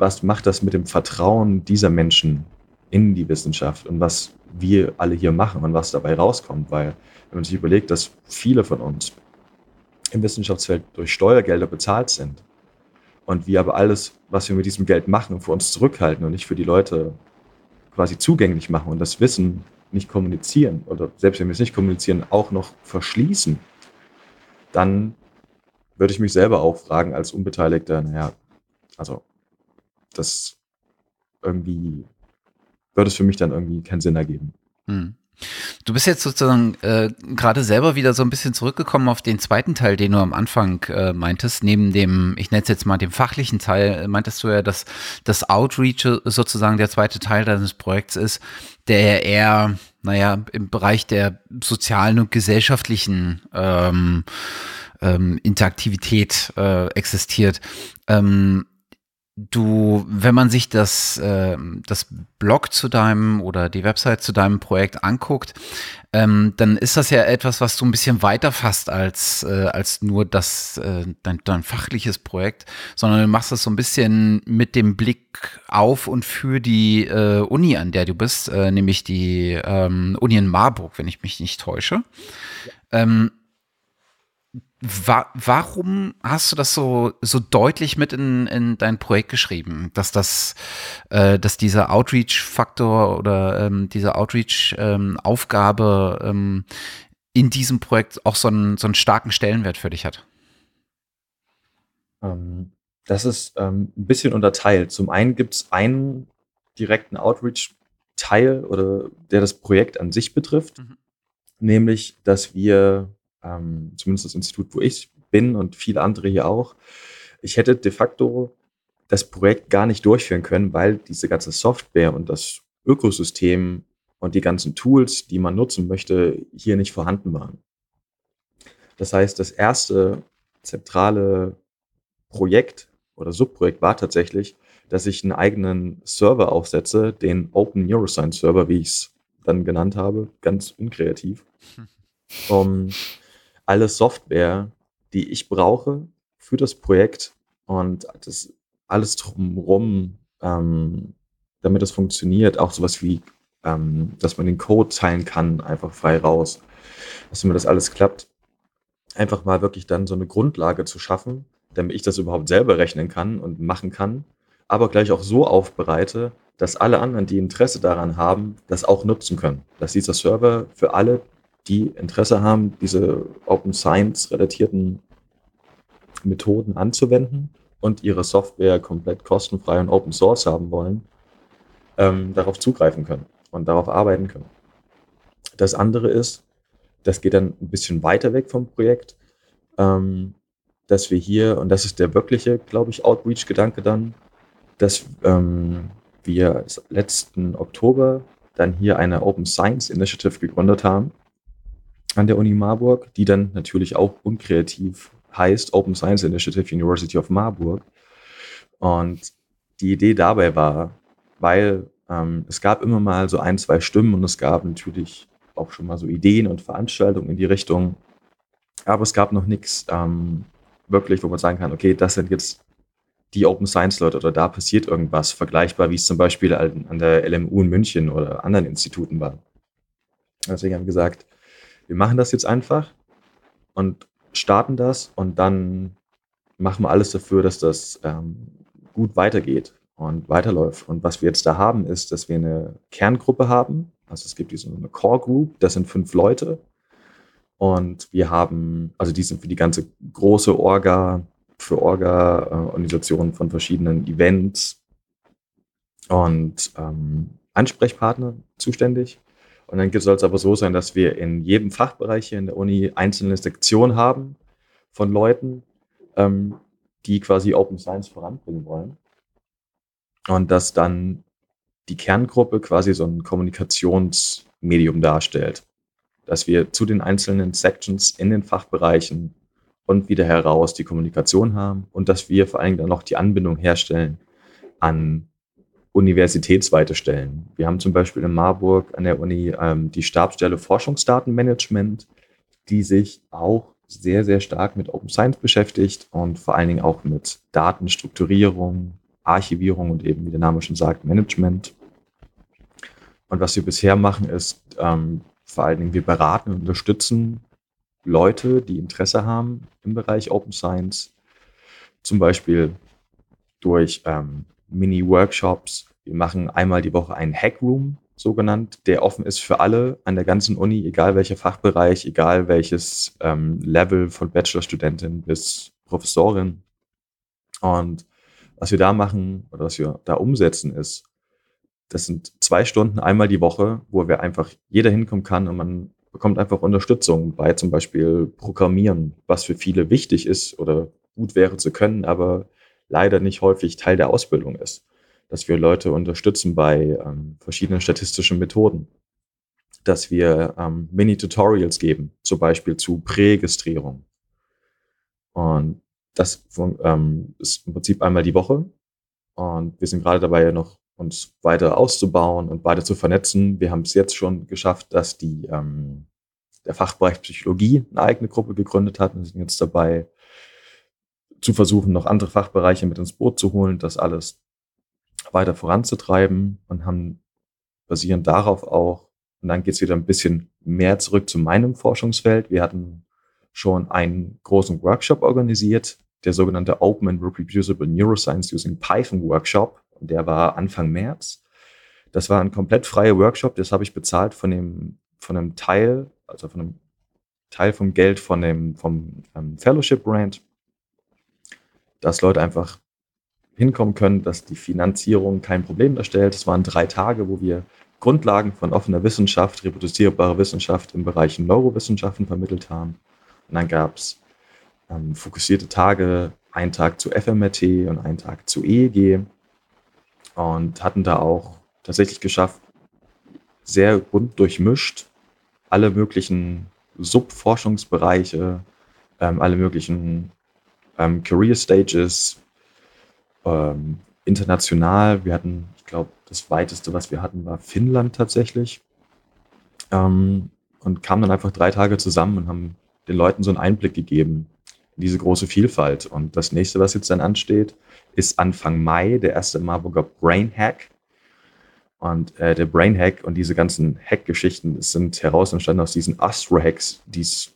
[SPEAKER 3] was macht das mit dem Vertrauen dieser Menschen in die Wissenschaft und was wir alle hier machen und was dabei rauskommt? Weil wenn man sich überlegt, dass viele von uns im Wissenschaftsfeld durch Steuergelder bezahlt sind. Und wir aber alles, was wir mit diesem Geld machen, für uns zurückhalten und nicht für die Leute quasi zugänglich machen und das Wissen nicht kommunizieren oder selbst wenn wir es nicht kommunizieren, auch noch verschließen, dann würde ich mich selber auch fragen als Unbeteiligter, naja, also das irgendwie würde es für mich dann irgendwie keinen Sinn ergeben. Hm.
[SPEAKER 1] Du bist jetzt sozusagen äh, gerade selber wieder so ein bisschen zurückgekommen auf den zweiten Teil, den du am Anfang äh, meintest. Neben dem, ich nenne es jetzt mal dem fachlichen Teil, äh, meintest du ja, dass das Outreach sozusagen der zweite Teil deines Projekts ist, der eher, naja, im Bereich der sozialen und gesellschaftlichen ähm, ähm, Interaktivität äh, existiert. Ähm, du, wenn man sich das, äh, das Blog zu deinem oder die Website zu deinem Projekt anguckt, ähm, dann ist das ja etwas, was du ein bisschen weiter fasst als, äh, als nur das, äh, dein, dein fachliches Projekt, sondern du machst das so ein bisschen mit dem Blick auf und für die äh, Uni, an der du bist, äh, nämlich die ähm, Uni in Marburg, wenn ich mich nicht täusche. Ja. Ähm, Wa warum hast du das so, so deutlich mit in, in dein Projekt geschrieben, dass das, äh, dass dieser Outreach-Faktor oder ähm, diese Outreach-Aufgabe ähm, in diesem Projekt auch so einen, so einen starken Stellenwert für dich hat?
[SPEAKER 3] Ähm, das ist ähm, ein bisschen unterteilt. Zum einen gibt es einen direkten Outreach-Teil oder der das Projekt an sich betrifft, mhm. nämlich, dass wir ähm, zumindest das Institut, wo ich bin und viele andere hier auch. Ich hätte de facto das Projekt gar nicht durchführen können, weil diese ganze Software und das Ökosystem und die ganzen Tools, die man nutzen möchte, hier nicht vorhanden waren. Das heißt, das erste zentrale Projekt oder Subprojekt war tatsächlich, dass ich einen eigenen Server aufsetze, den Open Neuroscience Server, wie ich es dann genannt habe, ganz unkreativ, um alle Software, die ich brauche für das Projekt und das alles drumherum, ähm, damit es funktioniert, auch sowas wie, ähm, dass man den Code teilen kann, einfach frei raus, dass mir das alles klappt, einfach mal wirklich dann so eine Grundlage zu schaffen, damit ich das überhaupt selber rechnen kann und machen kann, aber gleich auch so aufbereite, dass alle anderen, die Interesse daran haben, das auch nutzen können. Dass dieser Server für alle die Interesse haben, diese Open Science relatierten Methoden anzuwenden und ihre Software komplett kostenfrei und Open Source haben wollen, ähm, darauf zugreifen können und darauf arbeiten können. Das andere ist, das geht dann ein bisschen weiter weg vom Projekt, ähm, dass wir hier, und das ist der wirkliche, glaube ich, Outreach-Gedanke dann, dass ähm, wir letzten Oktober dann hier eine Open Science Initiative gegründet haben, an der Uni Marburg, die dann natürlich auch unkreativ heißt Open Science Initiative University of Marburg. Und die Idee dabei war, weil ähm, es gab immer mal so ein, zwei Stimmen und es gab natürlich auch schon mal so Ideen und Veranstaltungen in die Richtung. Aber es gab noch nichts ähm, wirklich, wo man sagen kann, okay, das sind jetzt die Open Science Leute oder da passiert irgendwas vergleichbar, wie es zum Beispiel an der LMU in München oder anderen Instituten war. Deswegen haben wir gesagt, wir machen das jetzt einfach und starten das und dann machen wir alles dafür, dass das ähm, gut weitergeht und weiterläuft. Und was wir jetzt da haben, ist, dass wir eine Kerngruppe haben. Also es gibt diese eine Core Group, das sind fünf Leute. Und wir haben, also die sind für die ganze große Orga, für Orga-Organisationen von verschiedenen Events und ähm, Ansprechpartner zuständig. Und dann soll es aber so sein, dass wir in jedem Fachbereich hier in der Uni einzelne Sektionen haben von Leuten, ähm, die quasi Open Science voranbringen wollen. Und dass dann die Kerngruppe quasi so ein Kommunikationsmedium darstellt. Dass wir zu den einzelnen Sections in den Fachbereichen und wieder heraus die Kommunikation haben und dass wir vor allem dann noch die Anbindung herstellen an universitätsweite Stellen. Wir haben zum Beispiel in Marburg an der Uni ähm, die Stabsstelle Forschungsdatenmanagement, die sich auch sehr, sehr stark mit Open Science beschäftigt und vor allen Dingen auch mit Datenstrukturierung, Archivierung und eben, wie der Name schon sagt, Management. Und was wir bisher machen, ist ähm, vor allen Dingen, wir beraten und unterstützen Leute, die Interesse haben im Bereich Open Science, zum Beispiel durch ähm, Mini-Workshops. Wir machen einmal die Woche einen Hackroom, so genannt, der offen ist für alle an der ganzen Uni, egal welcher Fachbereich, egal welches ähm, Level von Bachelorstudentin bis Professorin. Und was wir da machen oder was wir da umsetzen ist, das sind zwei Stunden einmal die Woche, wo wir einfach jeder hinkommen kann und man bekommt einfach Unterstützung bei zum Beispiel Programmieren, was für viele wichtig ist oder gut wäre zu können, aber leider nicht häufig Teil der Ausbildung ist. Dass wir Leute unterstützen bei ähm, verschiedenen statistischen Methoden. Dass wir ähm, Mini-Tutorials geben, zum Beispiel zu Präregistrierung. Und das ähm, ist im Prinzip einmal die Woche. Und wir sind gerade dabei, noch uns weiter auszubauen und weiter zu vernetzen. Wir haben es jetzt schon geschafft, dass die, ähm, der Fachbereich Psychologie eine eigene Gruppe gegründet hat und sind jetzt dabei, zu versuchen, noch andere Fachbereiche mit ins Boot zu holen, das alles weiter voranzutreiben und haben basierend darauf auch, und dann geht es wieder ein bisschen mehr zurück zu meinem Forschungsfeld. Wir hatten schon einen großen Workshop organisiert, der sogenannte Open and Reproducible Neuroscience Using Python Workshop. Und der war Anfang März. Das war ein komplett freier Workshop, das habe ich bezahlt von dem, von einem Teil, also von einem Teil vom Geld von dem, vom ähm, Fellowship Brand, dass Leute einfach hinkommen können, dass die Finanzierung kein Problem darstellt. Es waren drei Tage, wo wir Grundlagen von offener Wissenschaft, reproduzierbarer Wissenschaft im Bereich Neurowissenschaften vermittelt haben. Und dann gab es ähm, fokussierte Tage, einen Tag zu FMRT und einen Tag zu EEG und hatten da auch tatsächlich geschafft, sehr bunt durchmischt, alle möglichen Subforschungsbereiche, ähm, alle möglichen ähm, Career Stages, ähm, international. Wir hatten, ich glaube, das weiteste, was wir hatten, war Finnland tatsächlich. Ähm, und kamen dann einfach drei Tage zusammen und haben den Leuten so einen Einblick gegeben in diese große Vielfalt. Und das nächste, was jetzt dann ansteht, ist Anfang Mai der erste Marburger Brain Hack. Und äh, der Brain Hack und diese ganzen Hack-Geschichten sind heraus entstanden aus diesen Astro-Hacks, die es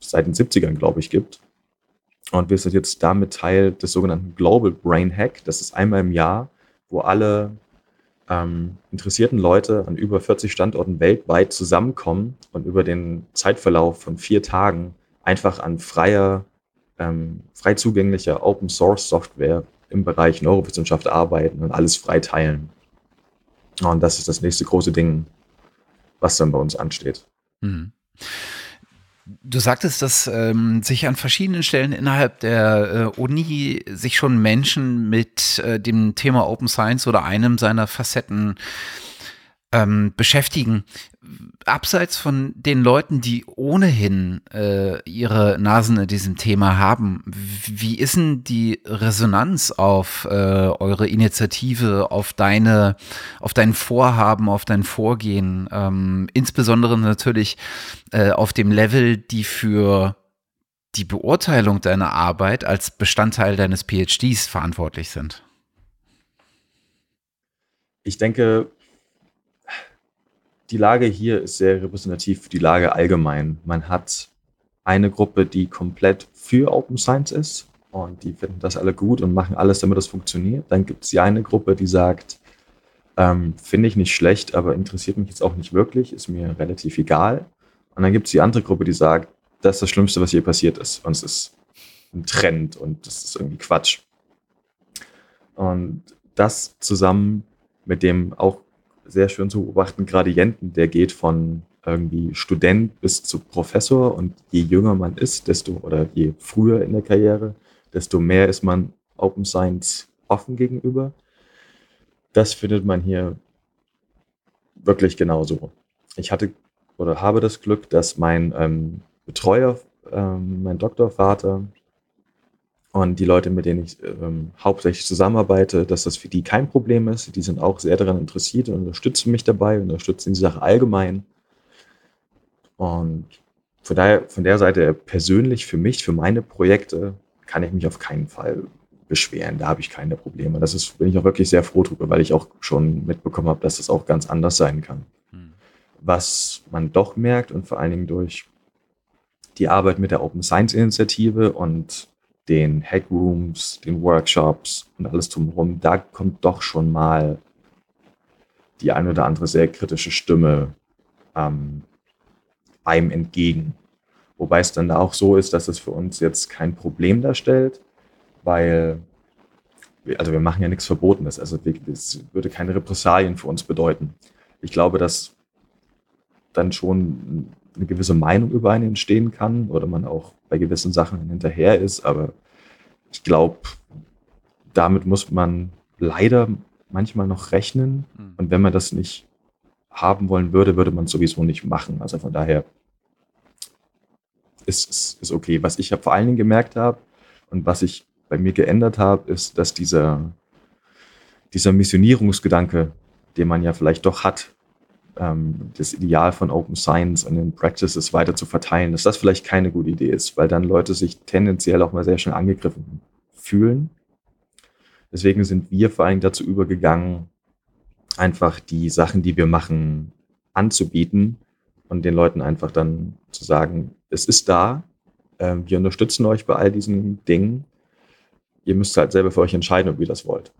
[SPEAKER 3] seit den 70ern, glaube ich, gibt. Und wir sind jetzt damit Teil des sogenannten Global Brain Hack. Das ist einmal im Jahr, wo alle ähm, interessierten Leute an über 40 Standorten weltweit zusammenkommen und über den Zeitverlauf von vier Tagen einfach an freier, ähm, frei zugänglicher Open Source Software im Bereich Neurowissenschaft arbeiten und alles frei teilen. Und das ist das nächste große Ding, was dann bei uns ansteht. Mhm.
[SPEAKER 1] Du sagtest, dass ähm, sich an verschiedenen Stellen innerhalb der äh, Uni sich schon Menschen mit äh, dem Thema Open Science oder einem seiner Facetten ähm, beschäftigen. Abseits von den Leuten, die ohnehin äh, ihre Nasen in diesem Thema haben, wie ist denn die Resonanz auf äh, eure Initiative, auf deine, auf dein Vorhaben, auf dein Vorgehen, ähm, insbesondere natürlich äh, auf dem Level, die für die Beurteilung deiner Arbeit als Bestandteil deines PhDs verantwortlich sind?
[SPEAKER 3] Ich denke, die Lage hier ist sehr repräsentativ für die Lage allgemein. Man hat eine Gruppe, die komplett für Open Science ist und die finden das alle gut und machen alles, damit das funktioniert. Dann gibt es die eine Gruppe, die sagt, ähm, finde ich nicht schlecht, aber interessiert mich jetzt auch nicht wirklich, ist mir relativ egal. Und dann gibt es die andere Gruppe, die sagt, das ist das Schlimmste, was hier passiert ist. Und es ist ein Trend und das ist irgendwie Quatsch. Und das zusammen mit dem auch sehr schön zu beobachten Gradienten, der geht von irgendwie Student bis zu Professor und je jünger man ist, desto oder je früher in der Karriere, desto mehr ist man Open Science offen gegenüber. Das findet man hier wirklich genauso. Ich hatte oder habe das Glück, dass mein ähm, Betreuer, ähm, mein Doktorvater, und die Leute, mit denen ich ähm, hauptsächlich zusammenarbeite, dass das für die kein Problem ist. Die sind auch sehr daran interessiert und unterstützen mich dabei, unterstützen die Sache allgemein. Und von, daher, von der Seite persönlich für mich, für meine Projekte, kann ich mich auf keinen Fall beschweren. Da habe ich keine Probleme. Das ist, bin ich auch wirklich sehr froh drüber, weil ich auch schon mitbekommen habe, dass das auch ganz anders sein kann. Hm. Was man doch merkt und vor allen Dingen durch die Arbeit mit der Open Science Initiative und den Hackrooms, den Workshops und alles drumherum, da kommt doch schon mal die ein oder andere sehr kritische Stimme ähm, einem entgegen. Wobei es dann auch so ist, dass es für uns jetzt kein Problem darstellt, weil, also wir machen ja nichts Verbotenes, also es würde keine Repressalien für uns bedeuten. Ich glaube, dass dann schon eine gewisse Meinung über einen entstehen kann oder man auch bei gewissen Sachen hinterher ist. Aber ich glaube, damit muss man leider manchmal noch rechnen. Mhm. Und wenn man das nicht haben wollen würde, würde man es sowieso nicht machen. Also von daher ist es ist okay. Was ich vor allen Dingen gemerkt habe, Und was ich bei mir geändert habe, ist, dass dieser, dieser Missionierungsgedanke, den man ja vielleicht doch hat, ähm, das Ideal von Open Science und den Practices weiter zu verteilen, dass das vielleicht keine gute Idee ist, weil dann Leute sich tendenziell auch mal sehr schnell angegriffen fühlen. Deswegen sind wir vor allem dazu übergegangen, einfach die Sachen, die wir machen, anzubieten und den Leuten einfach dann zu sagen, es ist da, äh, wir unterstützen euch bei all diesen Dingen. Ihr müsst halt selber für euch entscheiden, ob ihr das wollt.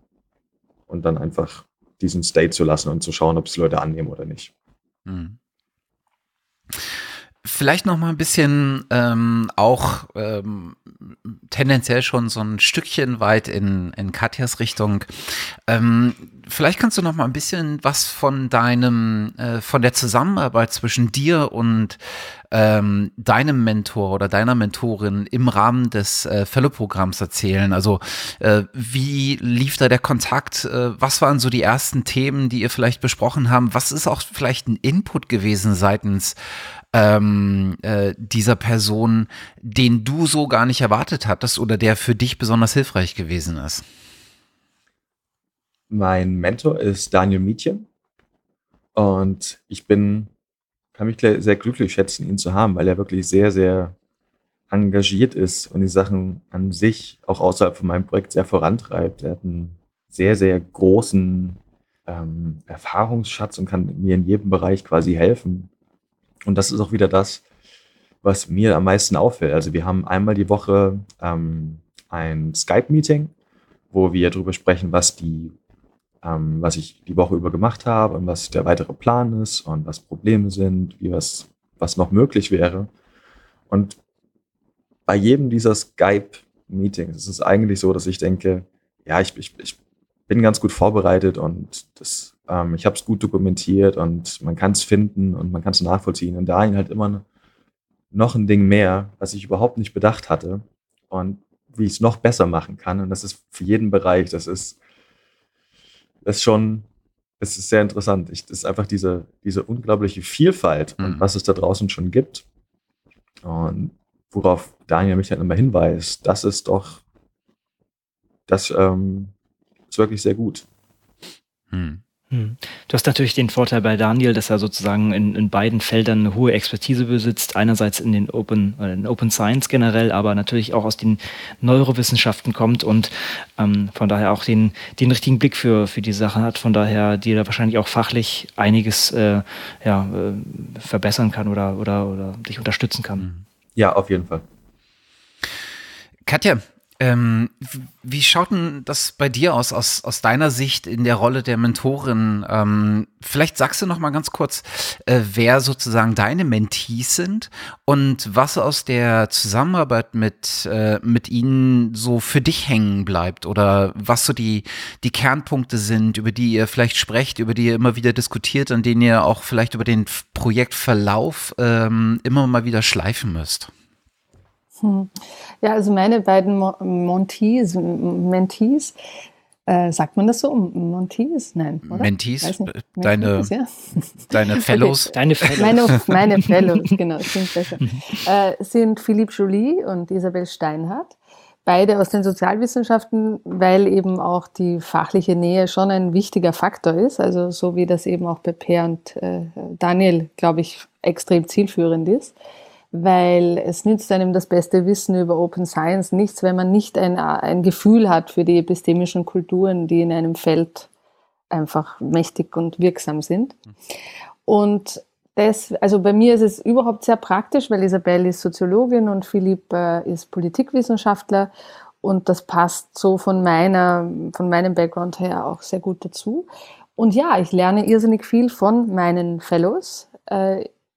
[SPEAKER 3] Und dann einfach diesen State zu lassen und zu schauen, ob es Leute annehmen oder nicht. Hm.
[SPEAKER 1] Vielleicht noch mal ein bisschen ähm, auch ähm, tendenziell schon so ein Stückchen weit in, in Katjas Richtung. Ähm, vielleicht kannst du noch mal ein bisschen was von deinem, äh, von der Zusammenarbeit zwischen dir und ähm, deinem Mentor oder deiner Mentorin im Rahmen des äh, Fellow-Programms erzählen. Also äh, wie lief da der Kontakt? Äh, was waren so die ersten Themen, die ihr vielleicht besprochen haben? Was ist auch vielleicht ein Input gewesen seitens ähm, äh, dieser Person, den du so gar nicht erwartet hattest oder der für dich besonders hilfreich gewesen ist?
[SPEAKER 3] Mein Mentor ist Daniel Mietje und ich bin, kann mich sehr glücklich schätzen, ihn zu haben, weil er wirklich sehr, sehr engagiert ist und die Sachen an sich auch außerhalb von meinem Projekt sehr vorantreibt. Er hat einen sehr, sehr großen ähm, Erfahrungsschatz und kann mir in jedem Bereich quasi helfen. Und das ist auch wieder das, was mir am meisten auffällt. Also wir haben einmal die Woche ähm, ein Skype-Meeting, wo wir darüber sprechen, was die, ähm, was ich die Woche über gemacht habe und was der weitere Plan ist und was Probleme sind, wie was, was noch möglich wäre. Und bei jedem dieser Skype-Meetings ist es eigentlich so, dass ich denke, ja, ich, ich, ich bin ganz gut vorbereitet und das ähm, ich habe es gut dokumentiert und man kann es finden und man kann es nachvollziehen. Und da halt immer noch ein Ding mehr, was ich überhaupt nicht bedacht hatte und wie ich es noch besser machen kann. Und das ist für jeden Bereich, das ist, das ist schon, es ist sehr interessant. Ich, das ist einfach diese, diese unglaubliche Vielfalt mhm. und was es da draußen schon gibt. Und worauf Daniel mich dann immer hinweist, das ist doch, das ähm, ist wirklich sehr gut.
[SPEAKER 4] Mhm. Hm. Du hast natürlich den Vorteil bei Daniel, dass er sozusagen in, in beiden Feldern eine hohe Expertise besitzt. Einerseits in den Open, äh, in Open Science generell, aber natürlich auch aus den Neurowissenschaften kommt und ähm, von daher auch den, den richtigen Blick für, für die Sache hat. Von daher, die da wahrscheinlich auch fachlich einiges äh, ja, äh, verbessern kann oder, oder, oder dich unterstützen kann.
[SPEAKER 3] Ja, auf jeden Fall.
[SPEAKER 1] Katja, ähm, wie schaut denn das bei dir aus, aus, aus deiner Sicht in der Rolle der Mentorin? Ähm, vielleicht sagst du noch mal ganz kurz, äh, wer sozusagen deine Mentees sind und was aus der Zusammenarbeit mit, äh, mit ihnen so für dich hängen bleibt oder was so die, die Kernpunkte sind, über die ihr vielleicht sprecht, über die ihr immer wieder diskutiert, an denen ihr auch vielleicht über den Projektverlauf ähm, immer mal wieder schleifen müsst.
[SPEAKER 2] Hm. Ja, also meine beiden Montees, Mentees, äh, sagt man das so? Montees? Nein,
[SPEAKER 1] oder? Mentees, äh, deine, ja. deine Fellows.
[SPEAKER 2] Okay. Deine Fellows. Meine, meine Fellows, genau, sind besser. Äh, sind Philippe Joly und Isabel Steinhardt. Beide aus den Sozialwissenschaften, weil eben auch die fachliche Nähe schon ein wichtiger Faktor ist. Also so wie das eben auch bei Per und äh, Daniel, glaube ich, extrem zielführend ist weil es nützt einem das beste Wissen über Open Science nichts, wenn man nicht ein, ein Gefühl hat für die epistemischen Kulturen, die in einem Feld einfach mächtig und wirksam sind. Und das, also bei mir ist es überhaupt sehr praktisch, weil Isabelle ist Soziologin und Philipp äh, ist Politikwissenschaftler und das passt so von meiner, von meinem Background her auch sehr gut dazu. Und ja, ich lerne irrsinnig viel von meinen Fellows.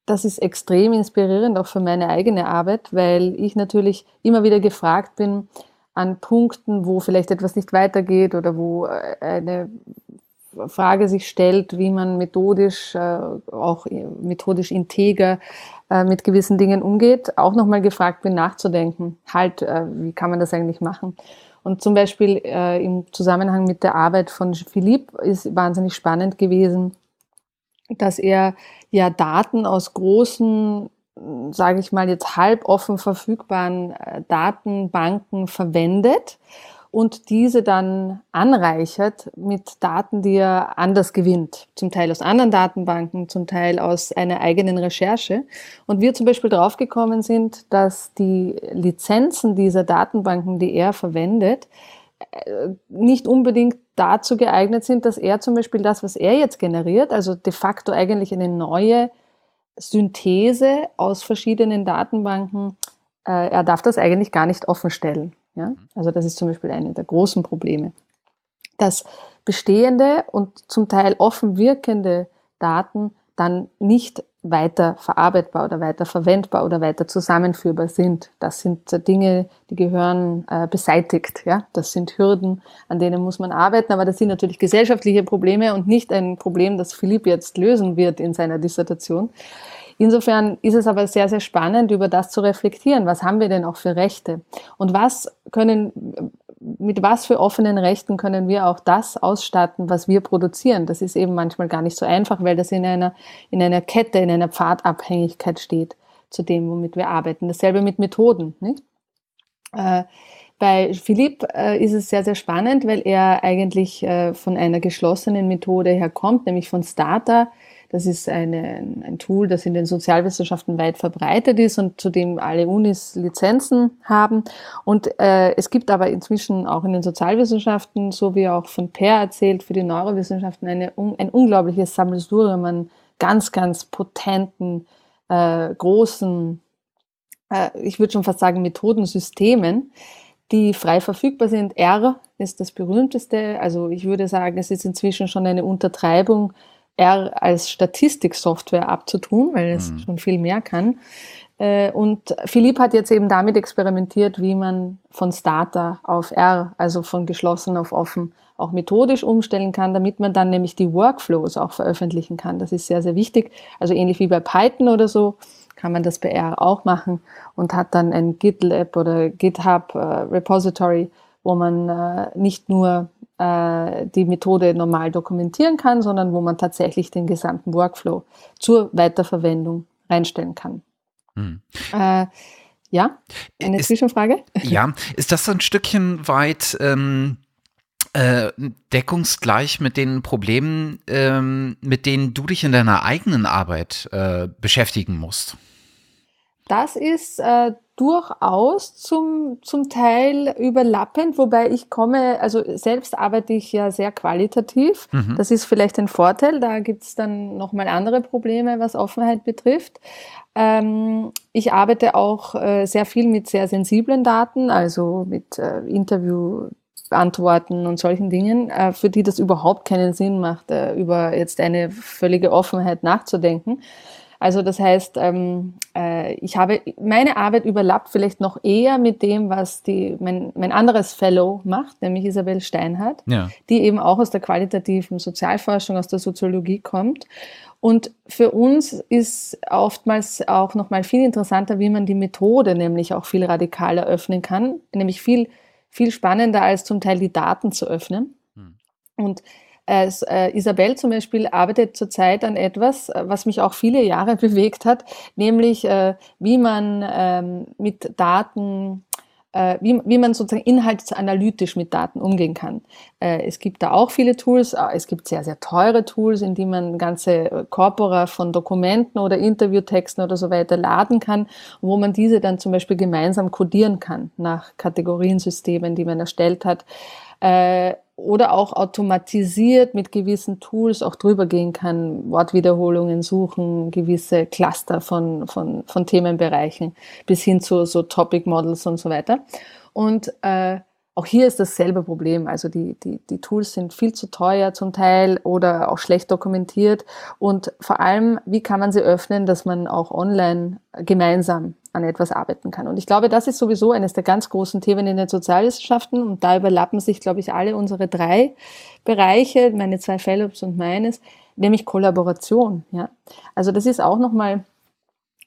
[SPEAKER 2] Das ist extrem inspirierend auch für meine eigene Arbeit, weil ich natürlich immer wieder gefragt bin an Punkten, wo vielleicht etwas nicht weitergeht oder wo äh, eine Frage sich stellt, wie man methodisch, äh, auch methodisch integer äh, mit gewissen Dingen umgeht, auch nochmal gefragt bin, nachzudenken. Halt, wie kann man das eigentlich machen? Und zum Beispiel im Zusammenhang mit der Arbeit von Philipp ist wahnsinnig spannend gewesen, dass er ja Daten aus großen sage ich mal jetzt halb offen verfügbaren äh, Datenbanken verwendet und diese dann anreichert mit Daten, die er anders gewinnt. Zum Teil aus anderen Datenbanken, zum Teil aus einer eigenen Recherche. Und wir zum Beispiel draufgekommen sind, dass die Lizenzen dieser Datenbanken, die er verwendet, äh, nicht unbedingt dazu geeignet sind, dass er zum Beispiel das, was er jetzt generiert, also de facto eigentlich eine neue Synthese aus verschiedenen Datenbanken, äh, er darf das eigentlich gar nicht offenstellen. Ja? Mhm. Also das ist zum Beispiel eine der großen Probleme. Dass bestehende und zum Teil offen wirkende Daten dann nicht weiter verarbeitbar oder weiter verwendbar oder weiter zusammenführbar sind. Das sind Dinge, die gehören äh, beseitigt. Ja? Das sind Hürden, an denen muss man arbeiten, aber das sind natürlich gesellschaftliche Probleme und nicht ein Problem, das Philipp jetzt lösen wird in seiner Dissertation. Insofern ist es aber sehr, sehr spannend, über das zu reflektieren. Was haben wir denn auch für Rechte? Und was können, mit was für offenen Rechten können wir auch das ausstatten, was wir produzieren? Das ist eben manchmal gar nicht so einfach, weil das in einer, in einer Kette, in einer Pfadabhängigkeit steht zu dem, womit wir arbeiten. Dasselbe mit Methoden, nicht? Äh, bei Philipp äh, ist es sehr, sehr spannend, weil er eigentlich äh, von einer geschlossenen Methode herkommt, nämlich von Starter, das ist eine, ein Tool, das in den Sozialwissenschaften weit verbreitet ist und zu dem alle Unis Lizenzen haben. Und äh, es gibt aber inzwischen auch in den Sozialwissenschaften, so wie auch von Per erzählt, für die Neurowissenschaften eine, ein unglaubliches Sammelsurium an ganz, ganz potenten, äh, großen, äh, ich würde schon fast sagen, Methodensystemen, die frei verfügbar sind. R ist das berühmteste. Also ich würde sagen, es ist inzwischen schon eine Untertreibung, R als Statistiksoftware abzutun, weil es mhm. schon viel mehr kann. Äh, und Philipp hat jetzt eben damit experimentiert, wie man von Starter auf R, also von geschlossen auf offen, auch methodisch umstellen kann, damit man dann nämlich die Workflows auch veröffentlichen kann. Das ist sehr, sehr wichtig. Also ähnlich wie bei Python oder so kann man das bei R auch machen und hat dann ein GitLab oder GitHub äh, Repository, wo man äh, nicht nur äh, die Methode normal dokumentieren kann, sondern wo man tatsächlich den gesamten Workflow zur Weiterverwendung reinstellen kann. Hm. Äh, ja, eine ist, Zwischenfrage?
[SPEAKER 1] Ja, ist das ein Stückchen weit ähm, äh, deckungsgleich mit den Problemen, ähm, mit denen du dich in deiner eigenen Arbeit äh, beschäftigen musst?
[SPEAKER 2] Das ist äh, durchaus zum, zum Teil überlappend, wobei ich komme, also selbst arbeite ich ja sehr qualitativ. Mhm. Das ist vielleicht ein Vorteil. Da gibt es dann nochmal andere Probleme, was Offenheit betrifft. Ähm, ich arbeite auch äh, sehr viel mit sehr sensiblen Daten, also mit äh, Interviewantworten und solchen Dingen, äh, für die das überhaupt keinen Sinn macht, äh, über jetzt eine völlige Offenheit nachzudenken. Also das heißt, ähm, äh, ich habe meine Arbeit überlappt vielleicht noch eher mit dem, was die, mein, mein anderes Fellow macht, nämlich Isabel Steinhardt, ja. die eben auch aus der qualitativen Sozialforschung, aus der Soziologie kommt. Und für uns ist oftmals auch noch mal viel interessanter, wie man die Methode nämlich auch viel radikaler öffnen kann, nämlich viel, viel spannender als zum Teil die Daten zu öffnen. Hm. Und äh, Isabel zum Beispiel arbeitet zurzeit an etwas, äh, was mich auch viele Jahre bewegt hat, nämlich äh, wie man ähm, mit Daten äh, wie, wie man sozusagen inhaltsanalytisch mit Daten umgehen kann. Äh, es gibt da auch viele Tools. Es gibt sehr, sehr teure Tools, in die man ganze Corpora von Dokumenten oder Interviewtexten oder so weiter laden kann, wo man diese dann zum Beispiel gemeinsam codieren kann nach Kategoriensystemen, die man erstellt hat oder auch automatisiert mit gewissen Tools auch drüber gehen kann, Wortwiederholungen suchen, gewisse Cluster von, von, von Themenbereichen bis hin zu so Topic Models und so weiter. Und äh, auch hier ist dasselbe Problem. Also die, die, die Tools sind viel zu teuer zum Teil oder auch schlecht dokumentiert. Und vor allem, wie kann man sie öffnen, dass man auch online gemeinsam an etwas arbeiten kann. Und ich glaube, das ist sowieso eines der ganz großen Themen in den Sozialwissenschaften. Und da überlappen sich, glaube ich, alle unsere drei Bereiche, meine zwei Fellows und meines, nämlich Kollaboration. Ja. Also das ist auch nochmal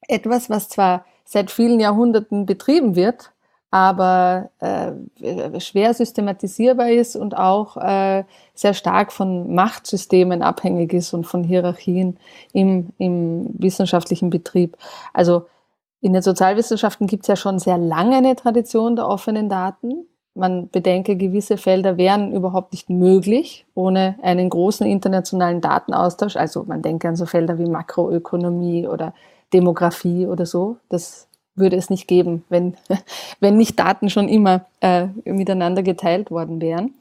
[SPEAKER 2] etwas, was zwar seit vielen Jahrhunderten betrieben wird, aber äh, schwer systematisierbar ist und auch äh, sehr stark von Machtsystemen abhängig ist und von Hierarchien im, im wissenschaftlichen Betrieb. Also In den Sozialwissenschaften gibt es ja schon sehr lange eine Tradition der offenen Daten. Man bedenke, gewisse Felder wären überhaupt nicht möglich ohne einen großen internationalen Datenaustausch. Also man denke an so Felder wie Makroökonomie oder Demografie oder so. Das würde es nicht geben, wenn, wenn nicht Daten schon immer äh, miteinander geteilt worden wären.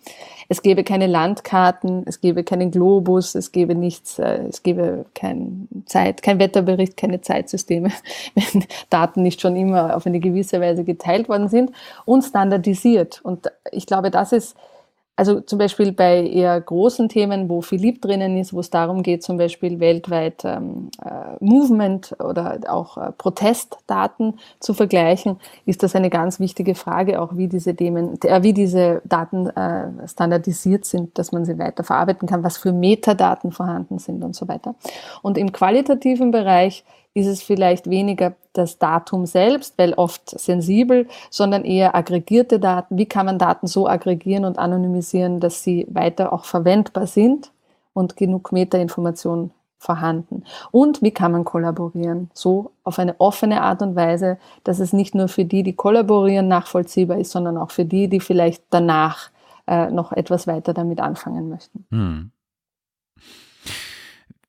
[SPEAKER 2] Es gäbe keine Landkarten, es gäbe keinen Globus, es gäbe nichts, äh, es gäbe kein Zeit, kein Wetterbericht, keine Zeitsysteme, wenn Daten nicht schon immer auf eine gewisse Weise geteilt worden sind und standardisiert. Und ich glaube, das ist also zum Beispiel bei eher großen Themen, wo Philipp drinnen ist, wo es darum geht, zum Beispiel weltweit ähm, äh, Movement oder auch äh, Protestdaten zu vergleichen, ist das eine ganz wichtige Frage, auch wie diese Themen, äh, wie diese Daten äh, standardisiert sind, dass man sie weiter verarbeiten kann, was für Metadaten vorhanden sind und so weiter. Und im qualitativen Bereich ist es vielleicht weniger das Datum selbst, weil oft sensibel, sondern eher aggregierte Daten. Wie kann man Daten so aggregieren und anonymisieren, dass sie weiter auch verwendbar sind und genug Metainformation vorhanden? Und wie kann man kollaborieren? So auf eine offene Art und Weise, dass es nicht nur für die, die kollaborieren, nachvollziehbar ist, sondern auch für die, die vielleicht danach äh, noch etwas weiter damit anfangen möchten. Hm.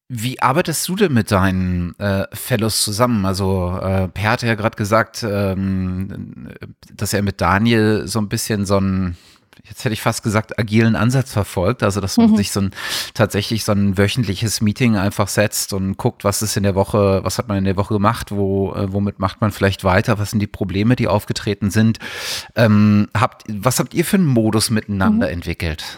[SPEAKER 1] Wie arbeitest du denn mit deinen äh, Fellows zusammen? Also äh, Per hat ja gerade gesagt, ähm, dass er mit Daniel so ein bisschen so ein, jetzt hätte ich fast gesagt, agilen Ansatz verfolgt. Also dass man mhm. sich so ein tatsächlich so ein wöchentliches Meeting einfach setzt und guckt, was ist in der Woche, was hat man in der Woche gemacht, wo, äh, womit macht man vielleicht weiter, was sind die Probleme, die aufgetreten sind. Ähm, habt, was habt ihr für einen Modus miteinander mhm. entwickelt?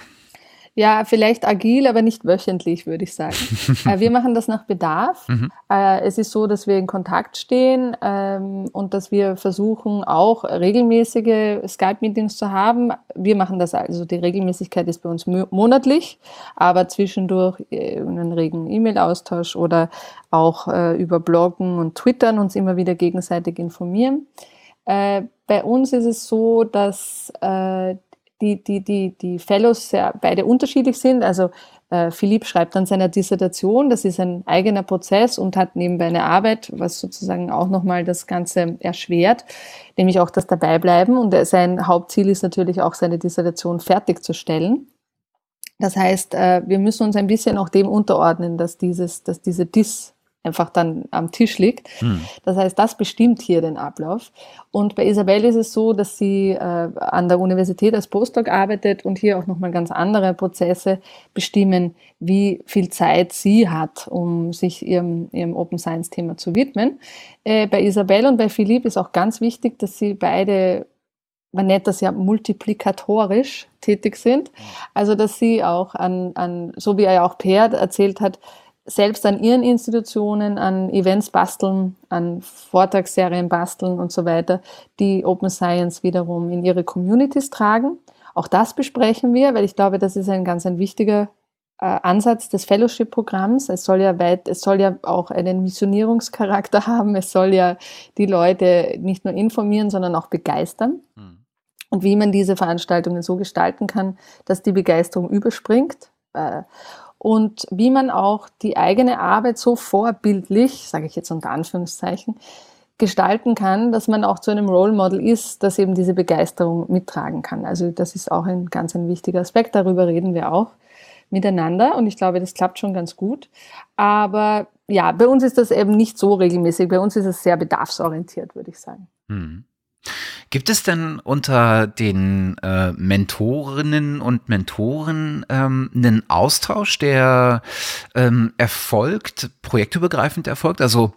[SPEAKER 2] Ja, vielleicht agil, aber nicht wöchentlich, würde ich sagen. Äh, wir machen das nach Bedarf. Mhm. Äh, es ist so, dass wir in Kontakt stehen ähm, und dass wir versuchen, auch regelmäßige Skype-Meetings zu haben. Wir machen das also, die Regelmäßigkeit ist bei uns monatlich, aber zwischendurch äh, einen regen E-Mail-Austausch oder auch über Bloggen und Twittern uns immer wieder gegenseitig informieren. Bei uns ist es so, dass die, die, die, die Fellows sehr beide unterschiedlich sind. Also äh, Philipp schreibt an seiner Dissertation, das ist ein eigener Prozess und hat nebenbei eine Arbeit, was sozusagen auch nochmal das Ganze erschwert, nämlich auch das Dabeibleiben. Und sein Hauptziel ist natürlich auch, seine Dissertation fertigzustellen. Das heißt, äh, wir müssen uns ein bisschen auch dem unterordnen, dass dieses, dass diese Dis einfach dann am Tisch liegt. Hm. Das heißt, das bestimmt hier den Ablauf. Und bei Isabelle ist es so, dass sie äh, an der Universität als Postdoc arbeitet und hier auch nochmal ganz andere Prozesse bestimmen, wie viel Zeit sie hat, um sich ihrem, ihrem Open Science Thema zu widmen. Äh, bei Isabelle und bei Philipp ist auch ganz wichtig, dass sie beide man nennt das ja multiplikatorisch tätig sind. Also, dass sie auch an, an so wie er ja auch Per erzählt hat, selbst an ihren Institutionen, an Events basteln, an Vortragsserien basteln und so weiter, die Open Science wiederum in ihre Communities tragen. Auch das besprechen wir, weil ich glaube, das ist ein ganz ein wichtiger äh, Ansatz des Fellowship-Programms. Es soll ja weit, es soll ja auch einen Missionierungscharakter haben. Es soll ja die Leute nicht nur informieren, sondern auch begeistern. Mhm. Und wie man diese Veranstaltungen so gestalten kann, dass die Begeisterung überspringt. Äh, und wie man auch die eigene Arbeit so vorbildlich, sage ich jetzt unter Anführungszeichen, gestalten kann, dass man auch zu einem Role Model ist, das eben diese Begeisterung mittragen kann. Also das ist auch ein ganz ein wichtiger Aspekt. Darüber reden wir auch miteinander und ich glaube, das klappt schon ganz gut. Aber ja, bei uns ist das eben nicht so regelmäßig. Bei uns ist es sehr bedarfsorientiert, würde ich sagen. Hm.
[SPEAKER 1] Gibt es denn unter den äh, Mentorinnen und Mentoren ähm, einen Austausch, der ähm, erfolgt, projektübergreifend erfolgt? Also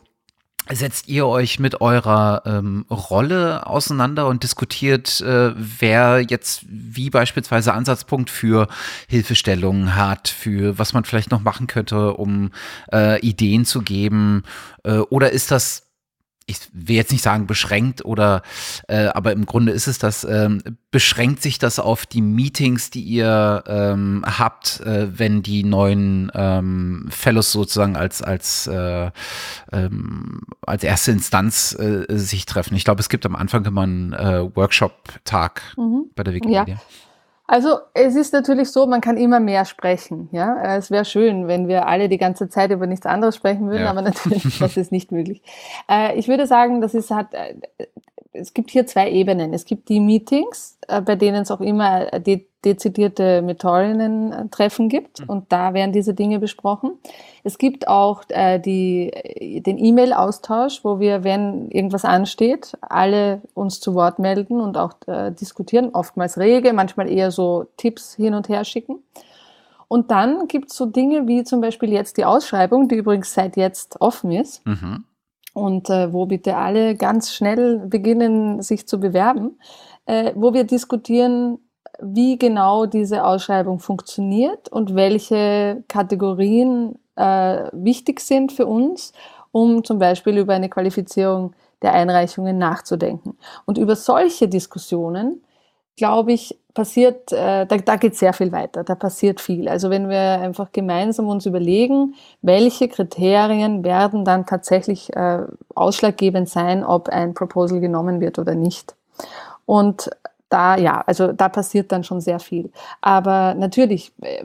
[SPEAKER 1] setzt ihr euch mit eurer ähm, Rolle auseinander und diskutiert, äh, wer jetzt wie beispielsweise Ansatzpunkt für Hilfestellungen hat, für was man vielleicht noch machen könnte, um äh, Ideen zu geben? Äh, oder ist das ich will jetzt nicht sagen beschränkt oder, äh, aber im Grunde ist es das, ähm, beschränkt sich das auf die Meetings, die ihr ähm, habt, äh, wenn die neuen ähm, Fellows sozusagen als, als, äh, ähm, als erste Instanz äh, sich treffen? Ich glaube, es gibt am Anfang immer einen äh, Workshop-Tag mhm. bei der Wikipedia.
[SPEAKER 2] Ja. Also es ist natürlich so, man kann immer mehr sprechen. Ja, es wäre schön, wenn wir alle die ganze Zeit über nichts anderes sprechen würden, ja. aber natürlich, das ist nicht möglich. Äh, ich würde sagen, das ist hat äh, es gibt hier zwei Ebenen. Es gibt die Meetings, äh, bei denen es auch immer äh, de dezidierte Mentorinnen-Treffen gibt mhm. und da werden diese Dinge besprochen. Es gibt auch äh, die, den E-Mail-Austausch, wo wir, wenn irgendwas ansteht, alle uns zu Wort melden und auch äh, diskutieren, oftmals rege, manchmal eher so Tipps hin und her schicken. Und dann gibt es so Dinge wie zum Beispiel jetzt die Ausschreibung, die übrigens seit jetzt offen ist. Mhm und äh, wo bitte alle ganz schnell beginnen, sich zu bewerben, äh, wo wir diskutieren, wie genau diese Ausschreibung funktioniert und welche Kategorien äh, wichtig sind für uns, um zum Beispiel über eine Qualifizierung der Einreichungen nachzudenken. Und über solche Diskussionen glaube ich, passiert, äh, da, da geht sehr viel weiter, da passiert viel. Also wenn wir einfach gemeinsam uns überlegen, welche Kriterien werden dann tatsächlich äh, ausschlaggebend sein, ob ein Proposal genommen wird oder nicht. Und da, ja, also da passiert dann schon sehr viel. Aber natürlich, äh,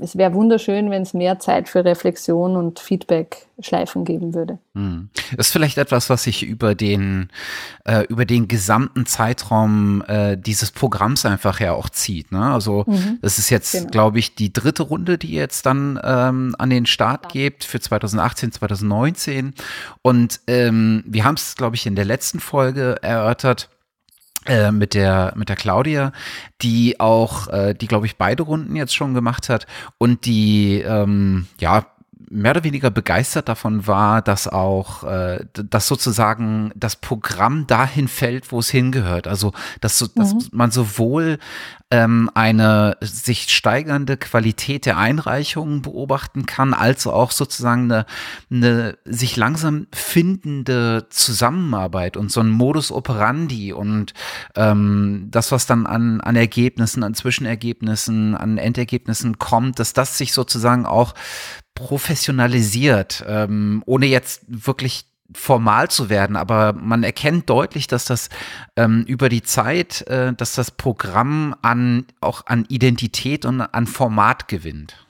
[SPEAKER 2] es wäre wunderschön, wenn es mehr Zeit für Reflexion und Feedback-Schleifen geben würde.
[SPEAKER 1] Hm. Das ist vielleicht etwas, was sich über den, äh, über den gesamten Zeitraum äh, dieses Programms einfach ja auch zieht. Ne? Also mhm. das ist jetzt, genau. glaube ich, die dritte Runde, die jetzt dann ähm, an den Start geht für 2018, 2019. Und ähm, wir haben es, glaube ich, in der letzten Folge erörtert äh, mit der mit der Claudia, die auch, äh, die glaube ich beide Runden jetzt schon gemacht hat und die ähm, ja mehr oder weniger begeistert davon war, dass auch, äh, dass sozusagen das Programm dahin fällt, wo es hingehört. Also, dass, so, dass mhm. man sowohl ähm, eine sich steigernde Qualität der Einreichungen beobachten kann, als auch sozusagen eine, eine sich langsam findende Zusammenarbeit und so ein Modus operandi und ähm, das, was dann an, an Ergebnissen, an Zwischenergebnissen, an Endergebnissen kommt, dass das sich sozusagen auch professionalisiert, ähm, ohne jetzt wirklich formal zu werden, aber man erkennt deutlich, dass das ähm, über die Zeit, äh, dass das Programm an auch an Identität und an Format gewinnt.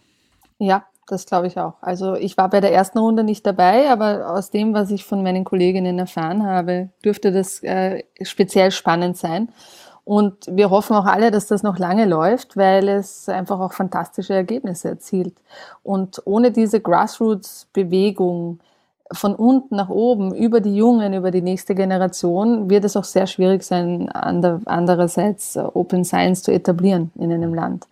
[SPEAKER 2] Ja, das glaube ich auch. Also ich war bei der ersten Runde nicht dabei, aber aus dem, was ich von meinen Kolleginnen erfahren habe, dürfte das äh, speziell spannend sein. Und wir hoffen auch alle, dass das noch lange läuft, weil es einfach auch fantastische Ergebnisse erzielt. Und ohne diese Grassroots-Bewegung von unten nach oben, über die Jungen, über die nächste Generation, wird es auch sehr schwierig sein, andererseits Open Science zu etablieren in einem Land,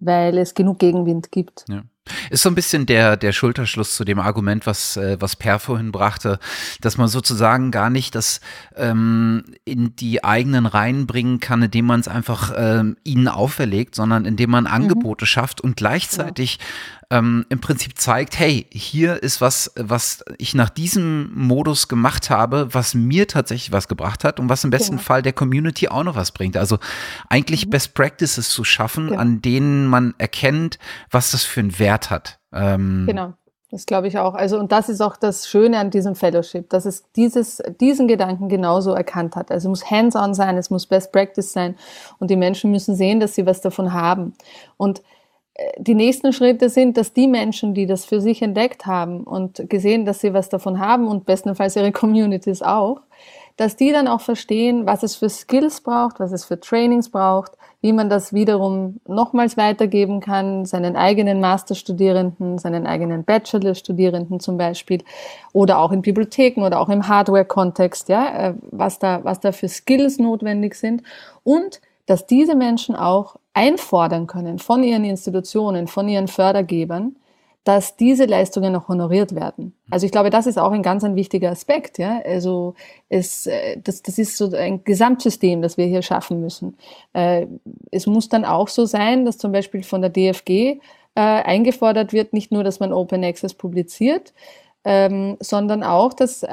[SPEAKER 2] weil es genug Gegenwind gibt.
[SPEAKER 1] Ja. Ist so ein bisschen der, der Schulterschluss zu dem Argument, was, äh, was Per vorhin brachte, dass man sozusagen gar nicht das ähm, in die eigenen Reihen bringen kann, indem man es einfach ähm, ihnen auferlegt, sondern indem man mhm. Angebote mhm. schafft und gleichzeitig ähm, im Prinzip zeigt, hey, hier ist was, was ich nach diesem Modus gemacht habe, was mir tatsächlich was gebracht hat und was im besten genau. Fall der Community auch noch was bringt. Also eigentlich mhm. Best Practices zu schaffen, genau. an denen man erkennt, was das für einen Wert hat.
[SPEAKER 2] Ähm, genau. Das glaube ich auch. Also, und das ist auch das Schöne an diesem Fellowship, dass es dieses, diesen Gedanken genauso erkannt hat. Also, es muss hands-on sein, es muss Best Practice sein und die Menschen müssen sehen, dass sie was davon haben. Und die nächsten Schritte sind, dass die Menschen, die das für sich entdeckt haben und gesehen, dass sie was davon haben und bestenfalls ihre Communities auch, dass die dann auch verstehen, was es für Skills braucht, was es für Trainings braucht, wie man das wiederum nochmals weitergeben kann, seinen eigenen Masterstudierenden, seinen eigenen Bachelorstudierenden zum Beispiel, oder auch in Bibliotheken oder auch im Hardware-Kontext, ja, äh, was da, was da für Skills notwendig sind. Und dass diese Menschen auch einfordern können von ihren Institutionen, von ihren Fördergebern, dass diese Leistungen auch honoriert werden. Also ich glaube, das ist auch ein ganz ein wichtiger Aspekt. Ja? Also es, äh, das, das ist so ein Gesamtsystem, das wir hier schaffen müssen. Äh, es muss dann auch so sein, dass zum Beispiel von der DFG äh, eingefordert wird, nicht nur, dass man Open Access publiziert, ähm, sondern auch, dass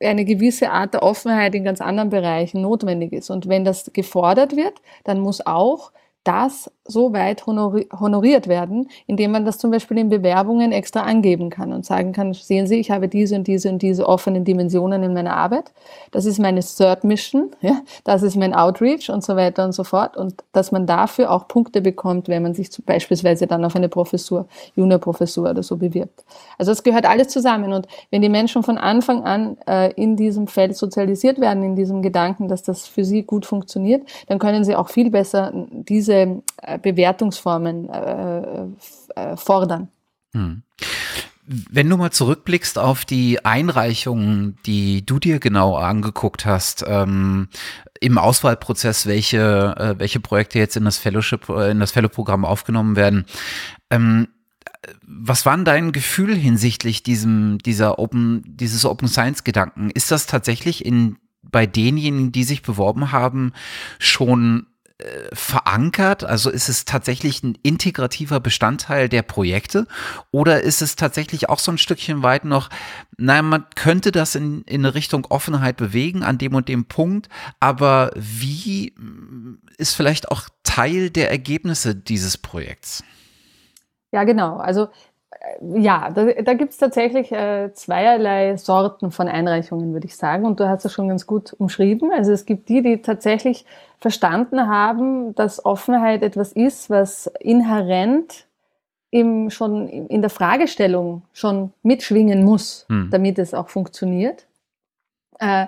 [SPEAKER 2] eine gewisse Art der Offenheit in ganz anderen Bereichen notwendig ist. Und wenn das gefordert wird, dann muss auch das so weit honoriert werden, indem man das zum Beispiel in Bewerbungen extra angeben kann und sagen kann, sehen Sie, ich habe diese und diese und diese offenen Dimensionen in meiner Arbeit. Das ist meine Third Mission, ja, das ist mein Outreach und so weiter und so fort. Und dass man dafür auch Punkte bekommt, wenn man sich beispielsweise dann auf eine Professur, Juniorprofessur oder so bewirbt. Also das gehört alles zusammen. Und wenn die Menschen von Anfang an äh, in diesem Feld sozialisiert werden, in diesem Gedanken, dass das für sie gut funktioniert, dann können sie auch viel besser diese äh, Bewertungsformen äh, äh, fordern. Hm.
[SPEAKER 1] Wenn du mal zurückblickst auf die Einreichungen, die du dir genau angeguckt hast, ähm, im Auswahlprozess, welche, äh, welche Projekte jetzt in das Fellowship, äh, in das Fellow-Programm aufgenommen werden, ähm, was war denn dein Gefühl hinsichtlich diesem, dieser Open, dieses Open Science Gedanken? Ist das tatsächlich in, bei denjenigen, die sich beworben haben, schon äh, verankert? Also ist es tatsächlich ein integrativer Bestandteil der Projekte oder ist es tatsächlich auch so ein Stückchen weit noch, naja, man könnte das in, in eine Richtung Offenheit bewegen an dem und dem Punkt, aber wie mm, ist vielleicht auch Teil der Ergebnisse dieses Projekts?
[SPEAKER 2] Ja, genau. Also ja, da, da gibt es tatsächlich äh, zweierlei Sorten von Einreichungen, würde ich sagen. Und du hast es schon ganz gut umschrieben. Also es gibt die, die tatsächlich verstanden haben, dass Offenheit etwas ist, was inhärent im, schon in der Fragestellung schon mitschwingen muss, hm. damit es auch funktioniert. Äh,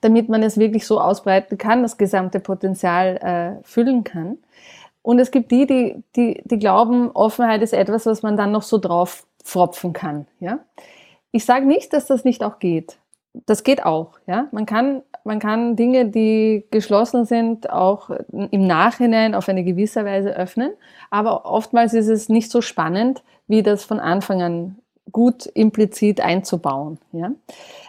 [SPEAKER 2] damit man es wirklich so ausbreiten kann, das gesamte Potenzial äh, füllen kann. Und es gibt die, die, die, die glauben, Offenheit ist etwas, was man dann noch so drauf fropfen kann. Ja? Ich sage nicht, dass das nicht auch geht. Das geht auch. Ja? Man, kann, man kann Dinge, die geschlossen sind, auch im Nachhinein auf eine gewisse Weise öffnen. Aber oftmals ist es nicht so spannend, wie das von Anfang an gut implizit einzubauen. Ja?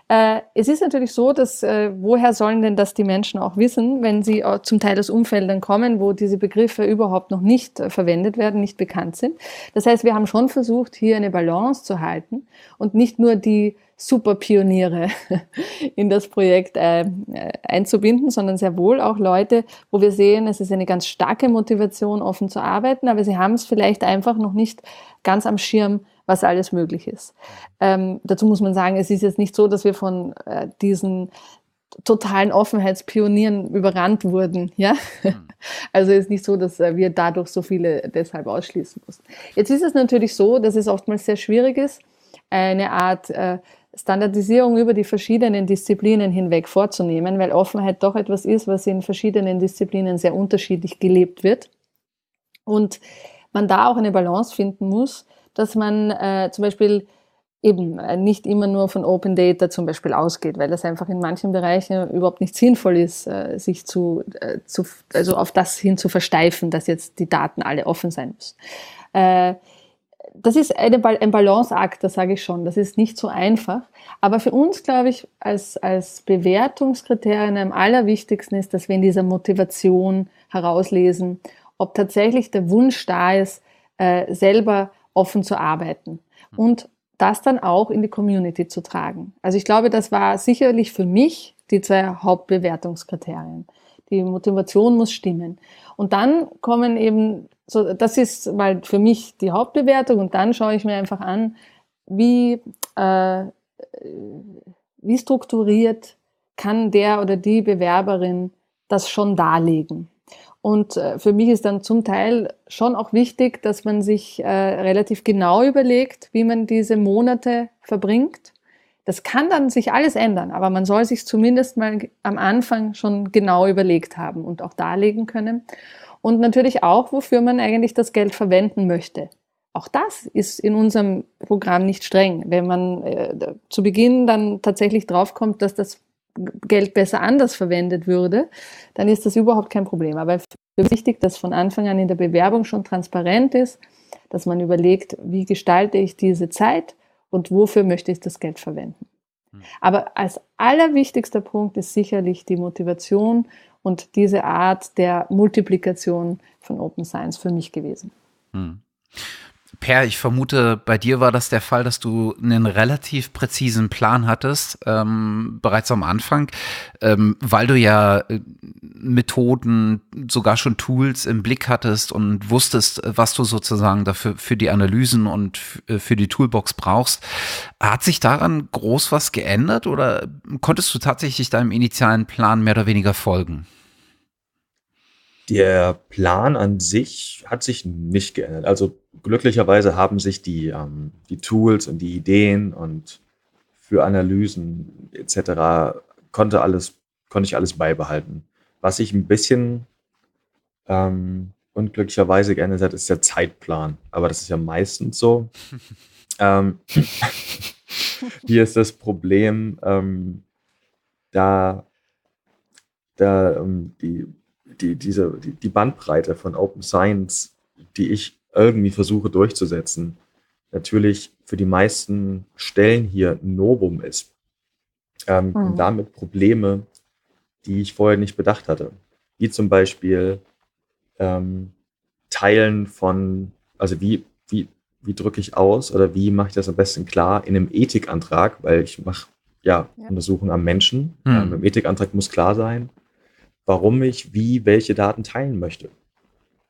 [SPEAKER 2] Äh, es ist natürlich so, dass äh, woher sollen denn das die Menschen auch wissen, wenn sie äh, zum Teil aus Umfeldern kommen, wo diese Begriffe überhaupt noch nicht äh, verwendet werden, nicht bekannt sind. Das heißt, wir haben schon versucht, hier eine Balance zu halten und nicht nur die Superpioniere in das Projekt äh, einzubinden, sondern sehr wohl auch Leute, wo wir sehen, es ist eine ganz starke Motivation, offen zu arbeiten, aber sie haben es vielleicht einfach noch nicht ganz am Schirm, was alles möglich ist. Ähm, dazu muss man sagen, es ist jetzt nicht so, dass wir von äh, diesen totalen Offenheitspionieren überrannt wurden. Ja? Mhm. Also ist nicht so, dass äh, wir dadurch so viele deshalb ausschließen mussten. Jetzt ist es natürlich so, dass es oftmals sehr schwierig ist, eine Art äh, Standardisierung über die verschiedenen Disziplinen hinweg vorzunehmen, weil Offenheit doch etwas ist, was in verschiedenen Disziplinen sehr unterschiedlich gelebt wird. Und man da auch eine Balance finden muss, dass man äh, zum Beispiel eben äh, nicht immer nur von Open Data zum Beispiel ausgeht, weil das einfach in manchen Bereichen überhaupt nicht sinnvoll ist, äh, sich zu, äh, zu, also auf das hin zu versteifen, dass jetzt die Daten alle offen sein müssen. Das ist eine, ein Balanceakt, das sage ich schon. Das ist nicht so einfach. Aber für uns, glaube ich, als, als Bewertungskriterien am allerwichtigsten ist, dass wir in dieser Motivation herauslesen, ob tatsächlich der Wunsch da ist, selber offen zu arbeiten und das dann auch in die Community zu tragen. Also ich glaube, das war sicherlich für mich die zwei Hauptbewertungskriterien. Die Motivation muss stimmen. Und dann kommen eben, so, das ist mal für mich die Hauptbewertung und dann schaue ich mir einfach an, wie, äh, wie strukturiert kann der oder die Bewerberin das schon darlegen. Und äh, für mich ist dann zum Teil schon auch wichtig, dass man sich äh, relativ genau überlegt, wie man diese Monate verbringt. Das kann dann sich alles ändern, aber man soll sich zumindest mal am Anfang schon genau überlegt haben und auch darlegen können. Und natürlich auch, wofür man eigentlich das Geld verwenden möchte. Auch das ist in unserem Programm nicht streng. Wenn man äh, zu Beginn dann tatsächlich draufkommt, dass das Geld besser anders verwendet würde, dann ist das überhaupt kein Problem. Aber es ist wichtig, dass von Anfang an in der Bewerbung schon transparent ist, dass man überlegt, wie gestalte ich diese Zeit und wofür möchte ich das Geld verwenden. Hm. Aber als allerwichtigster Punkt ist sicherlich die Motivation und diese Art der Multiplikation von Open Science für mich gewesen. Hm.
[SPEAKER 1] Per, ich vermute, bei dir war das der Fall, dass du einen relativ präzisen Plan hattest, ähm, bereits am Anfang, ähm, weil du ja äh, Methoden, sogar schon Tools im Blick hattest und wusstest, was du sozusagen dafür für die Analysen und äh, für die Toolbox brauchst. Hat sich daran groß was geändert oder konntest du tatsächlich deinem initialen Plan mehr oder weniger folgen?
[SPEAKER 3] Der Plan an sich hat sich nicht geändert. Also glücklicherweise haben sich die, ähm, die Tools und die Ideen und für Analysen etc. konnte alles, konnte ich alles beibehalten. Was sich ein bisschen ähm, unglücklicherweise geändert hat, ist der Zeitplan. Aber das ist ja meistens so. ähm, hier ist das Problem, ähm, da, da ähm, die die, diese, die, die Bandbreite von Open Science, die ich irgendwie versuche durchzusetzen, natürlich für die meisten Stellen hier ein Novum ist. Ähm, mhm. Und damit Probleme, die ich vorher nicht bedacht hatte. Wie zum Beispiel ähm, Teilen von, also wie, wie, wie drücke ich aus oder wie mache ich das am besten klar in einem Ethikantrag, weil ich mache ja, ja. Untersuchungen am Menschen. Mhm. Ähm, Im Ethikantrag muss klar sein, warum ich wie welche Daten teilen möchte.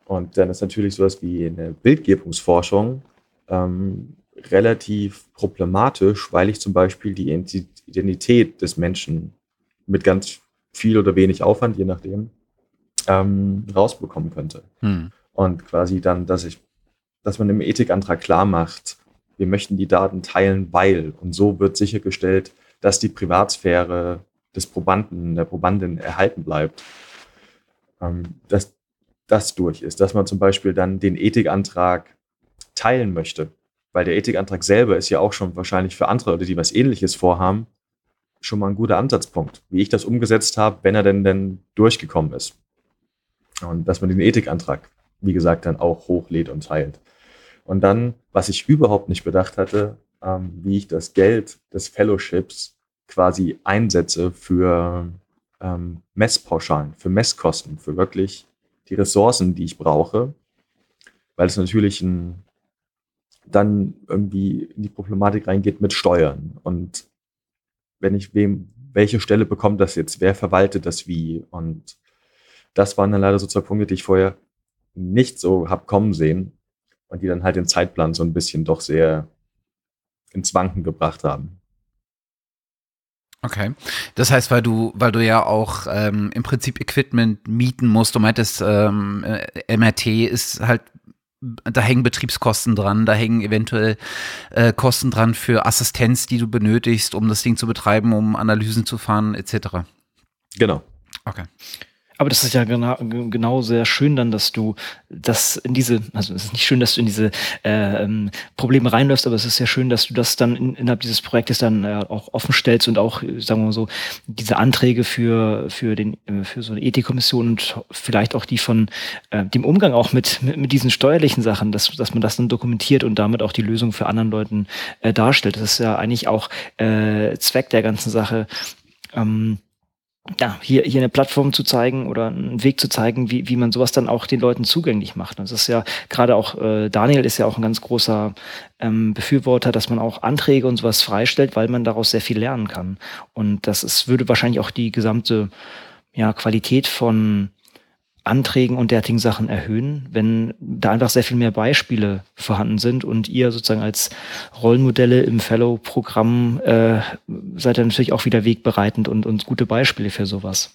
[SPEAKER 3] Und dann ist natürlich sowas wie eine Bildgebungsforschung ähm, relativ problematisch, weil ich zum Beispiel die Identität des Menschen mit ganz viel oder wenig Aufwand, je nachdem, ähm, rausbekommen könnte. Hm. Und quasi dann, dass ich, dass man im Ethikantrag klar macht, wir möchten die Daten teilen, weil. Und so wird sichergestellt, dass die Privatsphäre des Probanden, der Probandin erhalten bleibt, ähm, dass das durch ist, dass man zum Beispiel dann den Ethikantrag teilen möchte, weil der Ethikantrag selber ist ja auch schon wahrscheinlich für andere Leute, die was ähnliches vorhaben, schon mal ein guter Ansatzpunkt, wie ich das umgesetzt habe, wenn er denn denn durchgekommen ist. Und dass man den Ethikantrag, wie gesagt, dann auch hochlädt und teilt. Und dann, was ich überhaupt nicht bedacht hatte, ähm, wie ich das Geld des Fellowships quasi einsetze für ähm, Messpauschalen, für Messkosten, für wirklich die Ressourcen, die ich brauche, weil es natürlich ein, dann irgendwie in die Problematik reingeht mit Steuern. Und wenn ich wem, welche Stelle bekommt das jetzt, wer verwaltet das wie? Und das waren dann leider so zwei Punkte, die ich vorher nicht so hab kommen sehen und die dann halt den Zeitplan so ein bisschen doch sehr ins Wanken gebracht haben.
[SPEAKER 1] Okay. Das heißt, weil du, weil du ja auch ähm, im Prinzip Equipment mieten musst, du meintest, ähm, äh, MRT ist halt, da hängen Betriebskosten dran, da hängen eventuell äh, Kosten dran für Assistenz, die du benötigst, um das Ding zu betreiben, um Analysen zu fahren, etc.
[SPEAKER 3] Genau.
[SPEAKER 1] Okay.
[SPEAKER 4] Aber das ist ja genau, genau sehr schön dann, dass du das in diese, also es ist nicht schön, dass du in diese äh, ähm, Probleme reinläufst, aber es ist sehr schön, dass du das dann in, innerhalb dieses Projektes dann äh, auch offen stellst und auch, sagen wir mal so, diese Anträge für, für den, äh, für so eine Ethikkommission und vielleicht auch die von äh, dem Umgang auch mit, mit, mit diesen steuerlichen Sachen, dass, dass man das dann dokumentiert und damit auch die Lösung für anderen Leuten äh, darstellt. Das ist ja eigentlich auch äh, Zweck der ganzen Sache. Ähm, ja, hier, hier eine Plattform zu zeigen oder einen Weg zu zeigen, wie, wie man sowas dann auch den Leuten zugänglich macht. das ist ja gerade auch, äh, Daniel ist ja auch ein ganz großer ähm, Befürworter, dass man auch Anträge und sowas freistellt, weil man daraus sehr viel lernen kann. Und das ist, würde wahrscheinlich auch die gesamte ja, Qualität von Anträgen und derartigen Sachen erhöhen, wenn da einfach sehr viel mehr Beispiele vorhanden sind und ihr sozusagen als Rollenmodelle im Fellow-Programm äh, seid ihr natürlich auch wieder wegbereitend und, und gute Beispiele für sowas.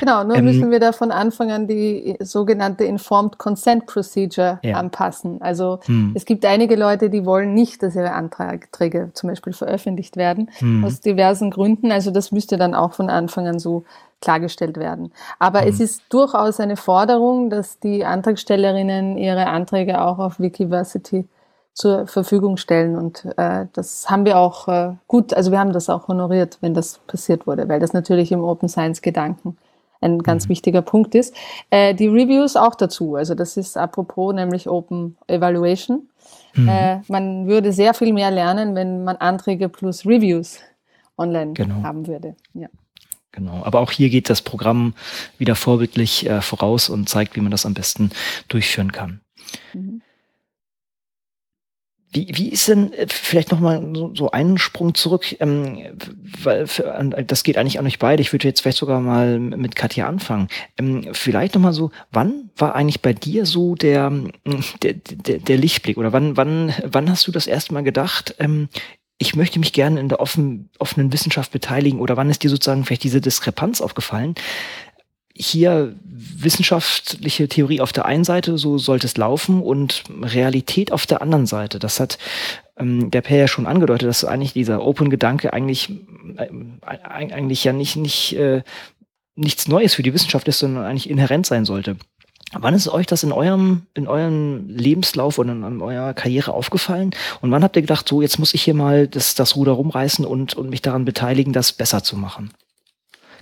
[SPEAKER 2] Genau, nur ähm, müssen wir da von Anfang an die sogenannte Informed Consent Procedure ja. anpassen. Also hm. es gibt einige Leute, die wollen nicht, dass ihre Anträge zum Beispiel veröffentlicht werden, hm. aus diversen Gründen. Also das müsste dann auch von Anfang an so klargestellt werden. Aber mhm. es ist durchaus eine Forderung, dass die Antragstellerinnen ihre Anträge auch auf Wikiversity zur Verfügung stellen. Und äh, das haben wir auch äh, gut, also wir haben das auch honoriert, wenn das passiert wurde, weil das natürlich im Open Science Gedanken ein ganz mhm. wichtiger Punkt ist. Äh, die Reviews auch dazu. Also das ist apropos nämlich Open Evaluation. Mhm. Äh, man würde sehr viel mehr lernen, wenn man Anträge plus Reviews online genau. haben würde. Ja.
[SPEAKER 4] Genau. Aber auch hier geht das Programm wieder vorbildlich äh, voraus und zeigt, wie man das am besten durchführen kann. Mhm. Wie, wie ist denn äh, vielleicht nochmal so, so einen Sprung zurück, ähm, weil das geht eigentlich an euch beide. Ich würde jetzt vielleicht sogar mal mit Katja anfangen. Ähm, vielleicht nochmal so, wann war eigentlich bei dir so der, der, der, der Lichtblick oder wann, wann, wann hast du das erste Mal gedacht, ähm, ich möchte mich gerne in der offen, offenen Wissenschaft beteiligen oder wann ist dir sozusagen vielleicht diese Diskrepanz aufgefallen? Hier wissenschaftliche Theorie auf der einen Seite, so sollte es laufen, und Realität auf der anderen Seite. Das hat ähm, der Per ja schon angedeutet, dass eigentlich dieser Open-Gedanke eigentlich, äh, eigentlich ja nicht, nicht äh, nichts Neues für die Wissenschaft ist, sondern eigentlich inhärent sein sollte. Wann ist euch das in eurem, in eurem Lebenslauf und in, in eurer Karriere aufgefallen? Und wann habt ihr gedacht, so, jetzt muss ich hier mal das, das Ruder rumreißen und, und mich daran beteiligen, das besser zu machen?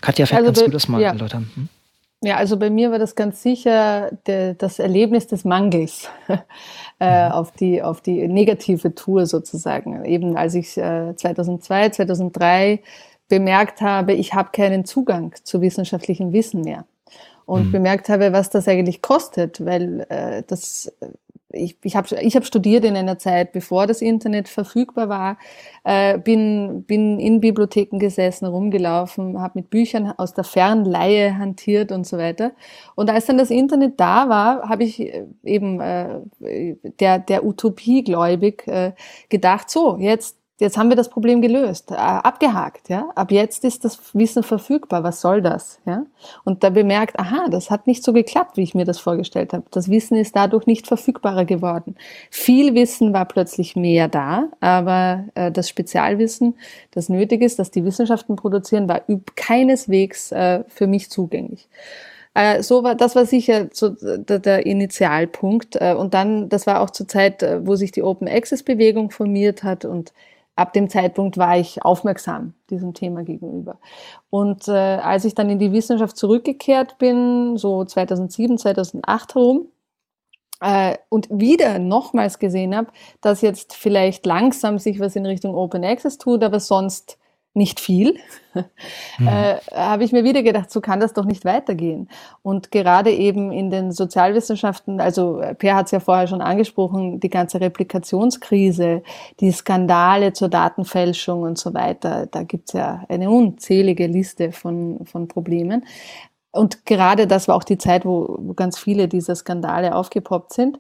[SPEAKER 4] Katja, vielleicht also, kannst du das mal ja. erläutern. Hm?
[SPEAKER 2] Ja, also bei mir war das ganz sicher de, das Erlebnis des Mangels äh, mhm. auf, die, auf die negative Tour sozusagen. Eben als ich äh, 2002, 2003 bemerkt habe, ich habe keinen Zugang zu wissenschaftlichem Wissen mehr und mhm. bemerkt habe, was das eigentlich kostet, weil äh, das ich, ich habe ich hab studiert in einer Zeit, bevor das Internet verfügbar war, äh, bin, bin in Bibliotheken gesessen, rumgelaufen, habe mit Büchern aus der Fernleihe hantiert und so weiter. Und als dann das Internet da war, habe ich äh, eben äh, der, der Utopie gläubig äh, gedacht, so, jetzt jetzt haben wir das Problem gelöst, äh, abgehakt, ja. Ab jetzt ist das Wissen verfügbar. Was soll das, ja? Und da bemerkt, aha, das hat nicht so geklappt, wie ich mir das vorgestellt habe. Das Wissen ist dadurch nicht verfügbarer geworden. Viel Wissen war plötzlich mehr da, aber äh, das Spezialwissen, das nötig ist, das die Wissenschaften produzieren, war keineswegs äh, für mich zugänglich. Äh, so war, das war sicher so der, der Initialpunkt. Äh, und dann, das war auch zur Zeit, wo sich die Open Access Bewegung formiert hat und ab dem Zeitpunkt war ich aufmerksam diesem Thema gegenüber. Und äh, als ich dann in die Wissenschaft zurückgekehrt bin, so 2007, 2008 herum, äh, und wieder nochmals gesehen habe, dass jetzt vielleicht langsam sich was in Richtung Open Access tut, aber sonst nicht viel, mhm. äh, habe ich mir wieder gedacht, so kann das doch nicht weitergehen. Und gerade eben in den Sozialwissenschaften, also äh, Per hat es ja vorher schon angesprochen, die ganze Replikationskrise, die Skandale zur Datenfälschung und so weiter, da gibt es ja eine unzählige Liste von, von Problemen. Und gerade das war auch die Zeit, wo, wo ganz viele dieser Skandale aufgepoppt sind,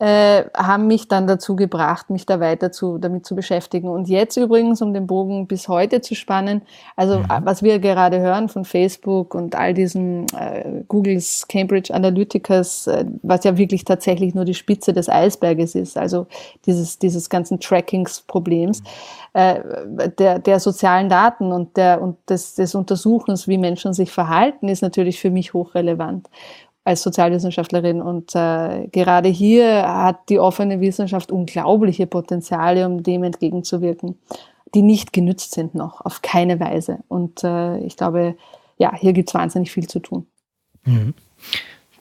[SPEAKER 2] äh, haben mich dann dazu gebracht, mich da weiter zu, damit zu beschäftigen. Und jetzt übrigens, um den Bogen bis heute zu spannen, also mhm. was wir gerade hören von Facebook und all diesen äh, Googles, Cambridge Analyticas, äh, was ja wirklich tatsächlich nur die Spitze des Eisberges ist, also dieses, dieses ganzen Trackingsproblems. Mhm äh, der, der sozialen Daten und, der, und des, des Untersuchens, wie Menschen sich verhalten, ist natürlich für mich hochrelevant als Sozialwissenschaftlerin. Und äh, gerade hier hat die offene Wissenschaft unglaubliche Potenziale, um dem entgegenzuwirken, die nicht genützt sind noch, auf keine Weise. Und äh, ich glaube, ja, hier gibt es wahnsinnig viel zu tun.
[SPEAKER 4] Mhm.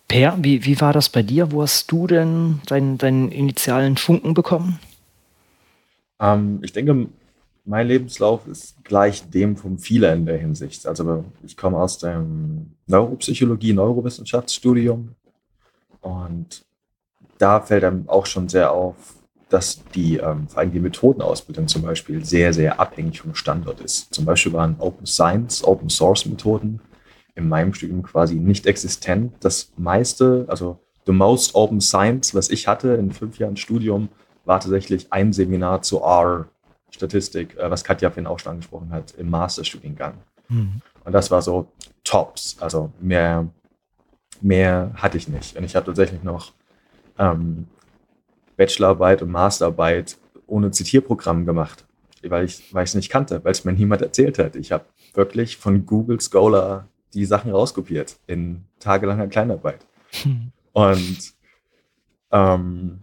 [SPEAKER 4] Per, wie, wie war das bei dir? Wo hast du denn deinen, deinen initialen Funken bekommen?
[SPEAKER 3] Ähm, ich denke, mein Lebenslauf ist gleich dem vom Vieler in der Hinsicht. Also ich komme aus dem Neuropsychologie, Neurowissenschaftsstudium und da fällt einem auch schon sehr auf, dass die, ähm, vor allem die Methodenausbildung zum Beispiel sehr, sehr abhängig vom Standort ist. Zum Beispiel waren Open Science, Open Source Methoden in meinem Studium quasi nicht existent. Das meiste, also the most Open Science, was ich hatte in fünf Jahren Studium, war tatsächlich ein Seminar zu R Statistik, äh, was Katja vorhin auch schon angesprochen hat, im Masterstudiengang. Mhm. Und das war so Tops. Also mehr, mehr hatte ich nicht. Und ich habe tatsächlich noch ähm, Bachelorarbeit und Masterarbeit ohne Zitierprogramm gemacht, weil ich es nicht kannte, weil es mir niemand erzählt hat. Ich habe wirklich von Google Scholar die Sachen rauskopiert in tagelanger Kleinarbeit. Hm. Und ähm,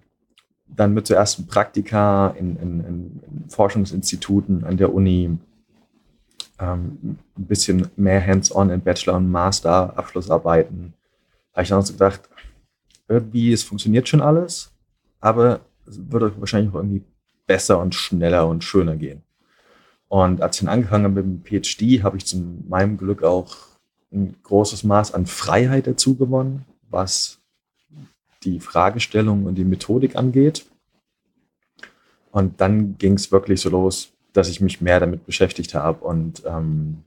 [SPEAKER 3] dann mit zuerst Praktika in, in, in, Forschungsinstituten an der Uni, ähm, ein bisschen mehr hands-on in Bachelor- und Master-Abschlussarbeiten. Habe ich dann so gedacht, irgendwie, es funktioniert schon alles, aber es würde wahrscheinlich auch irgendwie besser und schneller und schöner gehen. Und als ich dann angefangen habe mit dem PhD, habe ich zu meinem Glück auch ein großes Maß an Freiheit dazu gewonnen, was die Fragestellung und die Methodik angeht. Und dann ging es wirklich so los, dass ich mich mehr damit beschäftigt habe und ähm,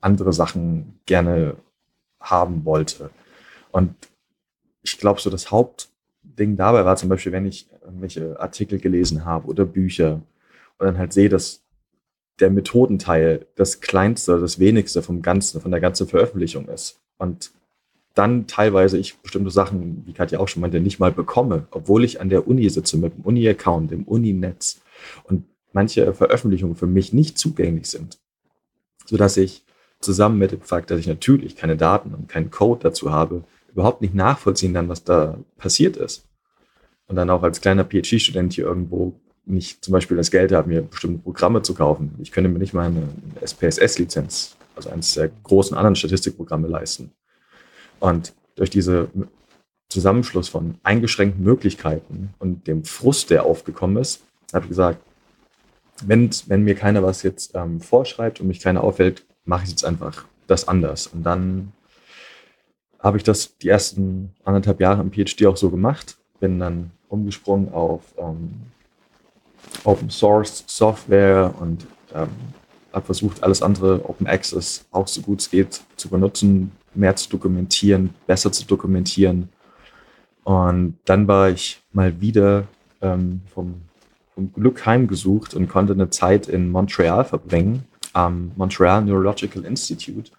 [SPEAKER 3] andere Sachen gerne haben wollte. Und ich glaube, so das Hauptding dabei war zum Beispiel, wenn ich irgendwelche Artikel gelesen habe oder Bücher und dann halt sehe, dass der Methodenteil das kleinste, das wenigste vom Ganzen, von der ganzen Veröffentlichung ist. Und dann teilweise ich bestimmte Sachen, wie Katja auch schon meinte, nicht mal bekomme, obwohl ich an der Uni sitze mit dem Uni-Account, dem Uni-Netz und manche Veröffentlichungen für mich nicht zugänglich sind, sodass ich zusammen mit dem Fakt, dass ich natürlich keine Daten und keinen Code dazu habe, überhaupt nicht nachvollziehen kann, was da passiert ist. Und dann auch als kleiner PhD-Student hier irgendwo nicht zum Beispiel das Geld habe, mir bestimmte Programme zu kaufen. Ich könnte mir nicht mal eine SPSS-Lizenz, also eines der großen anderen Statistikprogramme leisten. Und durch diese Zusammenschluss von eingeschränkten Möglichkeiten und dem Frust, der aufgekommen ist, habe ich gesagt, wenn, wenn mir keiner was jetzt ähm, vorschreibt und mich keiner auffällt, mache ich jetzt einfach das anders. Und dann habe ich das die ersten anderthalb Jahre im PhD auch so gemacht, bin dann umgesprungen auf ähm, Open Source Software und ähm, habe versucht, alles andere Open Access auch so gut es geht zu benutzen, mehr zu dokumentieren, besser zu dokumentieren. Und dann war ich mal wieder ähm, vom, vom Glück heimgesucht und konnte eine Zeit in Montreal verbringen, am Montreal Neurological Institute.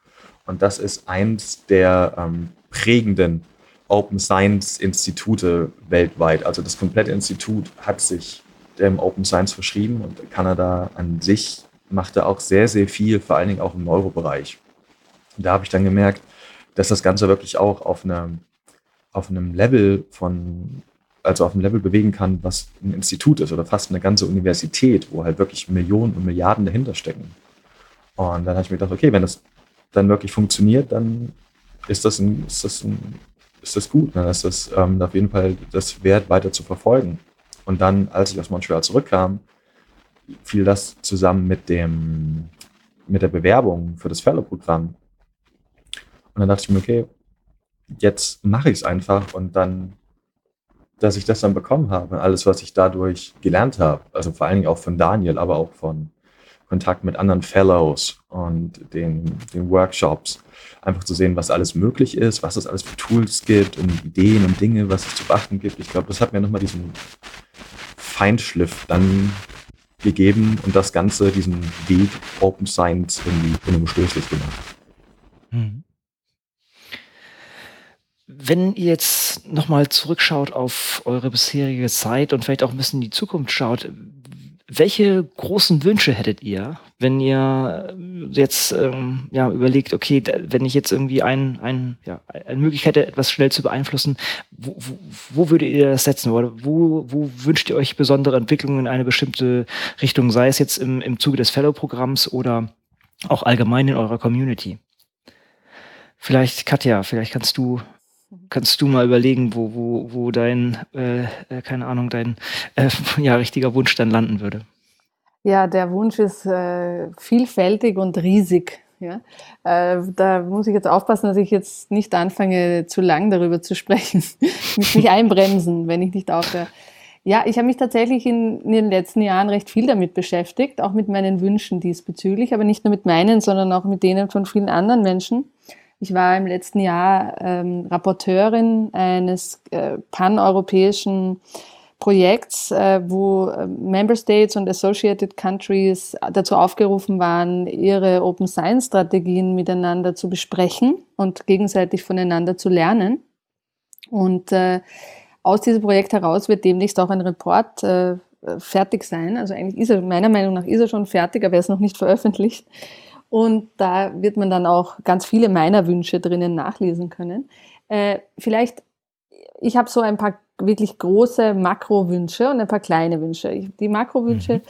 [SPEAKER 3] Und das ist eins der ähm, prägenden Open Science Institute weltweit. Also das komplette Institut hat sich dem Open Science verschrieben und Kanada an sich machte auch sehr, sehr viel, vor allen Dingen auch im Neurobereich. Da habe ich dann gemerkt, dass das Ganze wirklich auch auf, eine, auf einem Level von, also auf einem Level bewegen kann, was ein Institut ist oder fast eine ganze Universität, wo halt wirklich Millionen und Milliarden dahinter stecken. Und dann habe ich mir gedacht, okay, wenn das dann wirklich funktioniert, dann ist das, ein, ist das, ein, ist das gut. Dann ist das ähm, auf jeden Fall das wert, weiter zu verfolgen. Und dann, als ich aus Montreal zurückkam, fiel das zusammen mit dem, mit der Bewerbung für das Fellow-Programm. Und dann dachte ich mir, okay, jetzt mache ich es einfach und dann, dass ich das dann bekommen habe, alles, was ich dadurch gelernt habe, also vor allen Dingen auch von Daniel, aber auch von Kontakt mit anderen Fellows und den, den Workshops, einfach zu sehen, was alles möglich ist, was es alles für Tools gibt und Ideen und Dinge, was es zu beachten gibt. Ich glaube, das hat mir nochmal diesen Feinschliff dann gegeben und das Ganze, diesen Weg Open Science irgendwie unumstößlich gemacht. Mhm.
[SPEAKER 4] Wenn ihr jetzt nochmal zurückschaut auf eure bisherige Zeit und vielleicht auch ein bisschen in die Zukunft schaut, welche großen Wünsche hättet ihr, wenn ihr jetzt ähm, ja, überlegt, okay, wenn ich jetzt irgendwie ein, ein, ja, eine Möglichkeit hätte, etwas schnell zu beeinflussen, wo, wo, wo würdet ihr das setzen? Oder wo, wo wünscht ihr euch besondere Entwicklungen in eine bestimmte Richtung, sei es jetzt im, im Zuge des Fellow-Programms oder auch allgemein in eurer Community? Vielleicht, Katja, vielleicht kannst du kannst du mal überlegen, wo, wo, wo dein, äh, äh, keine Ahnung, dein äh, ja, richtiger Wunsch dann landen würde.
[SPEAKER 2] Ja, der Wunsch ist äh, vielfältig und riesig. Ja? Äh, da muss ich jetzt aufpassen, dass ich jetzt nicht anfange, zu lang darüber zu sprechen. ich muss mich einbremsen, wenn ich nicht aufhöre. Ja, ich habe mich tatsächlich in, in, den letzten Jahren recht viel damit beschäftigt, auch mit meinen Wünschen diesbezüglich, aber nicht nur mit meinen, sondern auch mit denen von vielen anderen Menschen. Ich war im letzten Jahr ähm, Rapporteurin eines äh, paneuropäischen Projekts, äh, wo äh, Member States und Associated Countries dazu aufgerufen waren, ihre Open Science Strategien miteinander zu besprechen und gegenseitig voneinander zu lernen. Und äh, aus diesem Projekt heraus wird demnächst auch ein Report äh, fertig sein. Also eigentlich ist er, meiner Meinung nach ist er schon fertig, aber er ist noch nicht veröffentlicht. Und da wird man dann auch ganz viele meiner Wünsche drinnen nachlesen können. Äh, vielleicht, ich habe so ein paar wirklich große Makrowünsche und ein paar kleine Wünsche. Die Makrowünsche, mhm.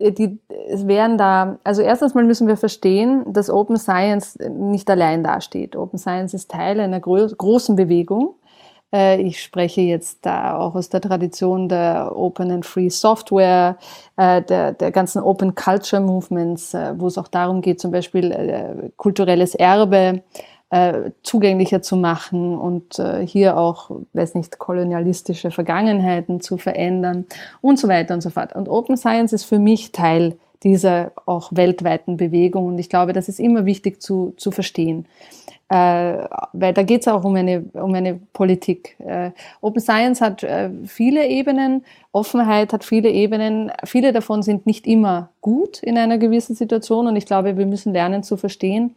[SPEAKER 2] Äh, die es wären da, also erstens mal müssen wir verstehen, dass Open Science nicht allein dasteht. Open Science ist Teil einer gro großen Bewegung ich spreche jetzt da auch aus der Tradition der Open and Free Software, äh, der, der ganzen Open Culture Movements, äh, wo es auch darum geht, zum Beispiel kulturelles Erbe äh, zugänglicher zu machen und äh, hier auch, weiß nicht, kolonialistische Vergangenheiten zu verändern und so weiter und so fort. Und Open Science ist für mich Teil dieser auch weltweiten Bewegung und ich glaube, das ist immer wichtig zu, zu verstehen. Äh, weil da geht es auch um eine, um eine Politik. Äh, Open Science hat äh, viele Ebenen, Offenheit hat viele Ebenen. Viele davon sind nicht immer gut in einer gewissen Situation und ich glaube, wir müssen lernen zu verstehen,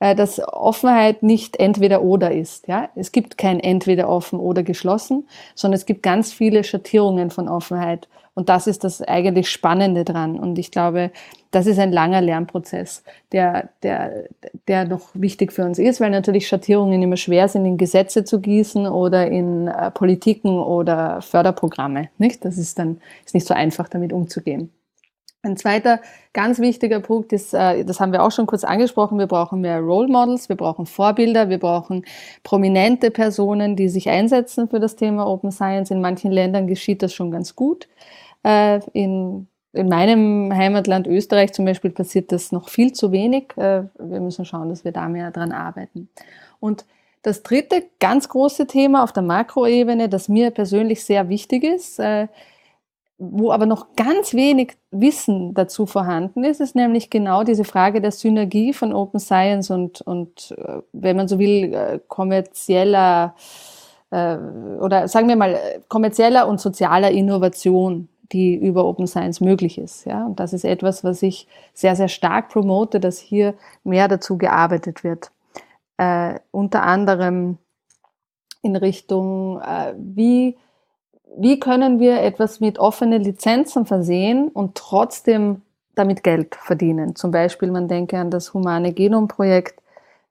[SPEAKER 2] äh, dass Offenheit nicht entweder oder ist. Ja? Es gibt kein entweder offen oder geschlossen, sondern es gibt ganz viele Schattierungen von Offenheit. Und das ist das eigentlich Spannende dran. Und ich glaube, das ist ein langer Lernprozess, der, der, der noch wichtig für uns ist, weil natürlich Schattierungen immer schwer sind, in Gesetze zu gießen oder in äh, Politiken oder Förderprogramme. Nicht? Das ist dann ist nicht so einfach, damit umzugehen. Ein zweiter ganz wichtiger Punkt ist, äh, das haben wir auch schon kurz angesprochen, wir brauchen mehr Role Models, wir brauchen Vorbilder, wir brauchen prominente Personen, die sich einsetzen für das Thema Open Science. In manchen Ländern geschieht das schon ganz gut. Äh, in, in meinem Heimatland Österreich zum Beispiel passiert das noch viel zu wenig. Äh, wir müssen schauen, dass wir da mehr dran arbeiten. Und das dritte ganz große Thema auf der Makroebene, das mir persönlich sehr wichtig ist, äh, wo aber noch ganz wenig Wissen dazu vorhanden ist, ist nämlich genau diese Frage der Synergie von Open Science und, und wenn man so will, kommerzieller oder sagen wir mal kommerzieller und sozialer Innovation die über Open Science möglich ist. Ja? Und das ist etwas, was ich sehr, sehr stark promote, dass hier mehr dazu gearbeitet wird. Äh, unter anderem in Richtung, äh, wie, wie können wir etwas mit offenen Lizenzen versehen und trotzdem damit Geld verdienen. Zum Beispiel, man denke an das Humane Genom-Projekt,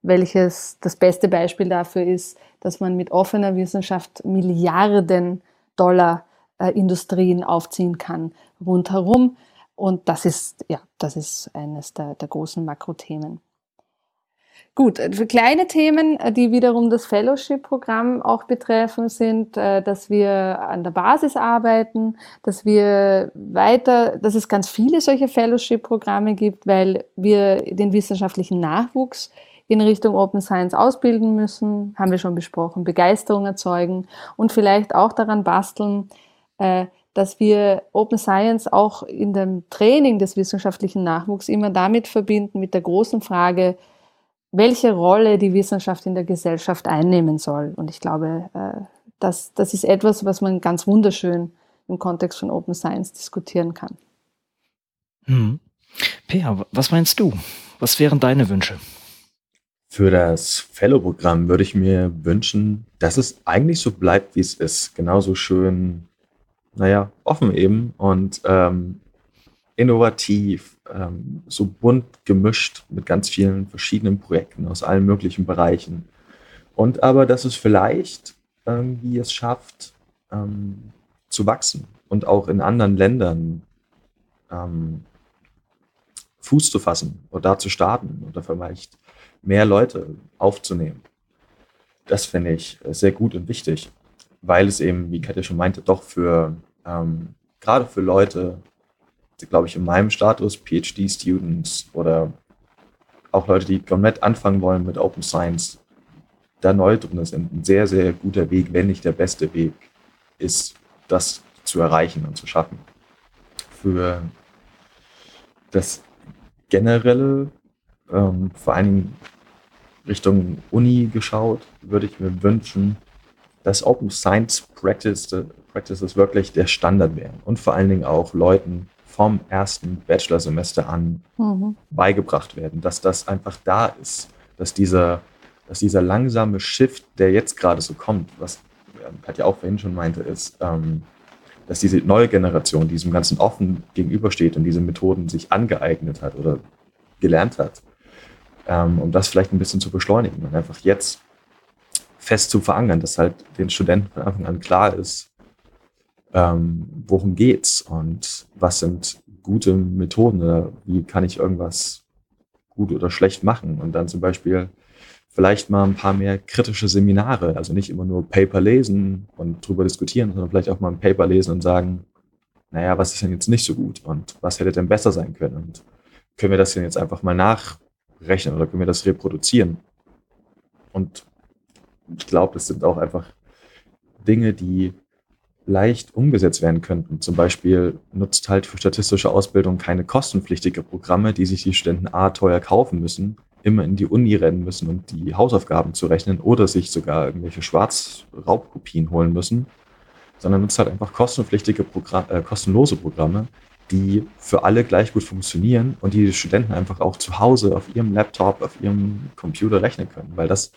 [SPEAKER 2] welches das beste Beispiel dafür ist, dass man mit offener Wissenschaft Milliarden Dollar äh, Industrien aufziehen kann rundherum. Und das ist, ja, das ist eines der, der großen Makrothemen. Gut, äh, für kleine Themen, äh, die wiederum das Fellowship-Programm auch betreffen, sind, äh, dass wir an der Basis arbeiten, dass wir weiter, dass es ganz viele solche Fellowship-Programme gibt, weil wir den wissenschaftlichen Nachwuchs in Richtung Open Science ausbilden müssen, haben wir schon besprochen, Begeisterung erzeugen und vielleicht auch daran basteln, dass wir Open Science auch in dem Training des wissenschaftlichen Nachwuchs immer damit verbinden, mit der großen Frage, welche Rolle die Wissenschaft in der Gesellschaft einnehmen soll. Und ich glaube, äh, das, das ist etwas, was man ganz wunderschön im Kontext von Open Science diskutieren kann.
[SPEAKER 4] Hm. Pia, was meinst du? Was wären deine Wünsche?
[SPEAKER 3] Für das Fellow-Programm würde ich mir wünschen, dass es eigentlich so bleibt, wie es ist. Genauso schön naja, offen eben und ähm, innovativ, ähm, so bunt gemischt mit ganz vielen verschiedenen Projekten aus allen möglichen Bereichen. Und aber, dass es vielleicht irgendwie es schafft, ähm, zu wachsen und auch in anderen Ländern ähm, Fuß zu fassen oder da zu starten oder vielleicht mehr Leute aufzunehmen. Das finde ich sehr gut und wichtig weil es eben, wie Katja schon meinte, doch für ähm, gerade für Leute, glaube ich, in meinem Status, PhD-Students oder auch Leute, die komplett anfangen wollen mit Open Science, da neu drin ist, ein sehr, sehr guter Weg, wenn nicht der beste Weg ist, das zu erreichen und zu schaffen. Für das generelle, ähm, vor allen Dingen Richtung Uni geschaut, würde ich mir wünschen, dass Open Science Practice, Practices wirklich der Standard wären und vor allen Dingen auch Leuten vom ersten Bachelorsemester an mhm. beigebracht werden, dass das einfach da ist, dass dieser, dass dieser langsame Shift, der jetzt gerade so kommt, was Katja auch vorhin schon meinte, ist, ähm, dass diese neue Generation diesem Ganzen offen gegenübersteht und diese Methoden sich angeeignet hat oder gelernt hat, ähm, um das vielleicht ein bisschen zu beschleunigen und einfach jetzt fest zu verankern, dass halt den Studenten von Anfang an klar ist, ähm, worum geht's und was sind gute Methoden oder wie kann ich irgendwas gut oder schlecht machen und dann zum Beispiel vielleicht mal ein paar mehr kritische Seminare, also nicht immer nur Paper lesen und drüber diskutieren, sondern vielleicht auch mal ein Paper lesen und sagen, naja, was ist denn jetzt nicht so gut und was hätte denn besser sein können und können wir das denn jetzt einfach mal nachrechnen oder können wir das reproduzieren? Und ich glaube, das sind auch einfach Dinge, die leicht umgesetzt werden könnten. Zum Beispiel nutzt halt für statistische Ausbildung keine kostenpflichtige Programme, die sich die Studenten A teuer kaufen müssen, immer in die Uni rennen müssen, um die Hausaufgaben zu rechnen oder sich sogar irgendwelche Schwarzraubkopien holen müssen, sondern nutzt halt einfach kostenpflichtige Programme, äh, kostenlose Programme, die für alle gleich gut funktionieren und die, die Studenten einfach auch zu Hause auf ihrem Laptop, auf ihrem Computer rechnen können, weil das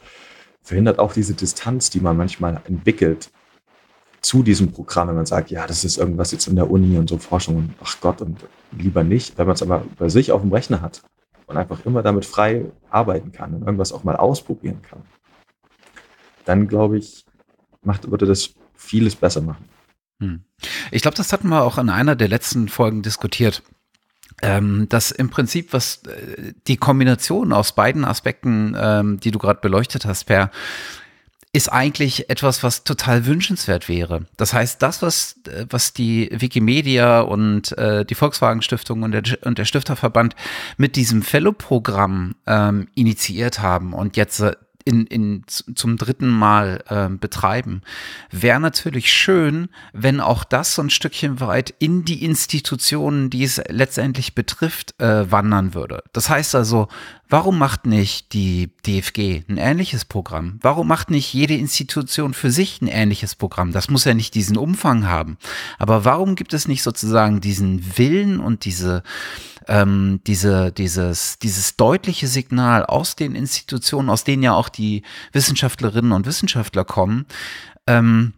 [SPEAKER 3] verhindert auch diese Distanz, die man manchmal entwickelt zu diesem Programm, wenn man sagt, ja, das ist irgendwas jetzt in der Uni und so Forschung und ach Gott und lieber nicht, wenn man es aber bei sich auf dem Rechner hat und einfach immer damit frei arbeiten kann und irgendwas auch mal ausprobieren kann, dann glaube ich, macht, würde das vieles besser machen.
[SPEAKER 1] Hm. Ich glaube, das hatten wir auch in einer der letzten Folgen diskutiert. Ähm, dass im Prinzip was äh, die Kombination aus beiden Aspekten, ähm, die du gerade beleuchtet hast, per ist eigentlich etwas, was total wünschenswert wäre. Das heißt, das, was, äh, was die Wikimedia und äh, die Volkswagen Stiftung und der, und der Stifterverband mit diesem Fellow-Programm ähm, initiiert haben und jetzt äh, in, in, zum dritten Mal äh, betreiben. Wäre natürlich schön, wenn auch das so ein Stückchen weit in die Institutionen, die es letztendlich betrifft, äh, wandern würde. Das heißt also, warum macht nicht die DFG ein ähnliches Programm? Warum macht nicht jede Institution für sich ein ähnliches Programm? Das muss ja nicht diesen Umfang haben. Aber warum gibt es nicht sozusagen diesen Willen und diese ähm, diese, dieses, dieses deutliche Signal aus den Institutionen, aus denen ja auch die Wissenschaftlerinnen und Wissenschaftler kommen, ähm,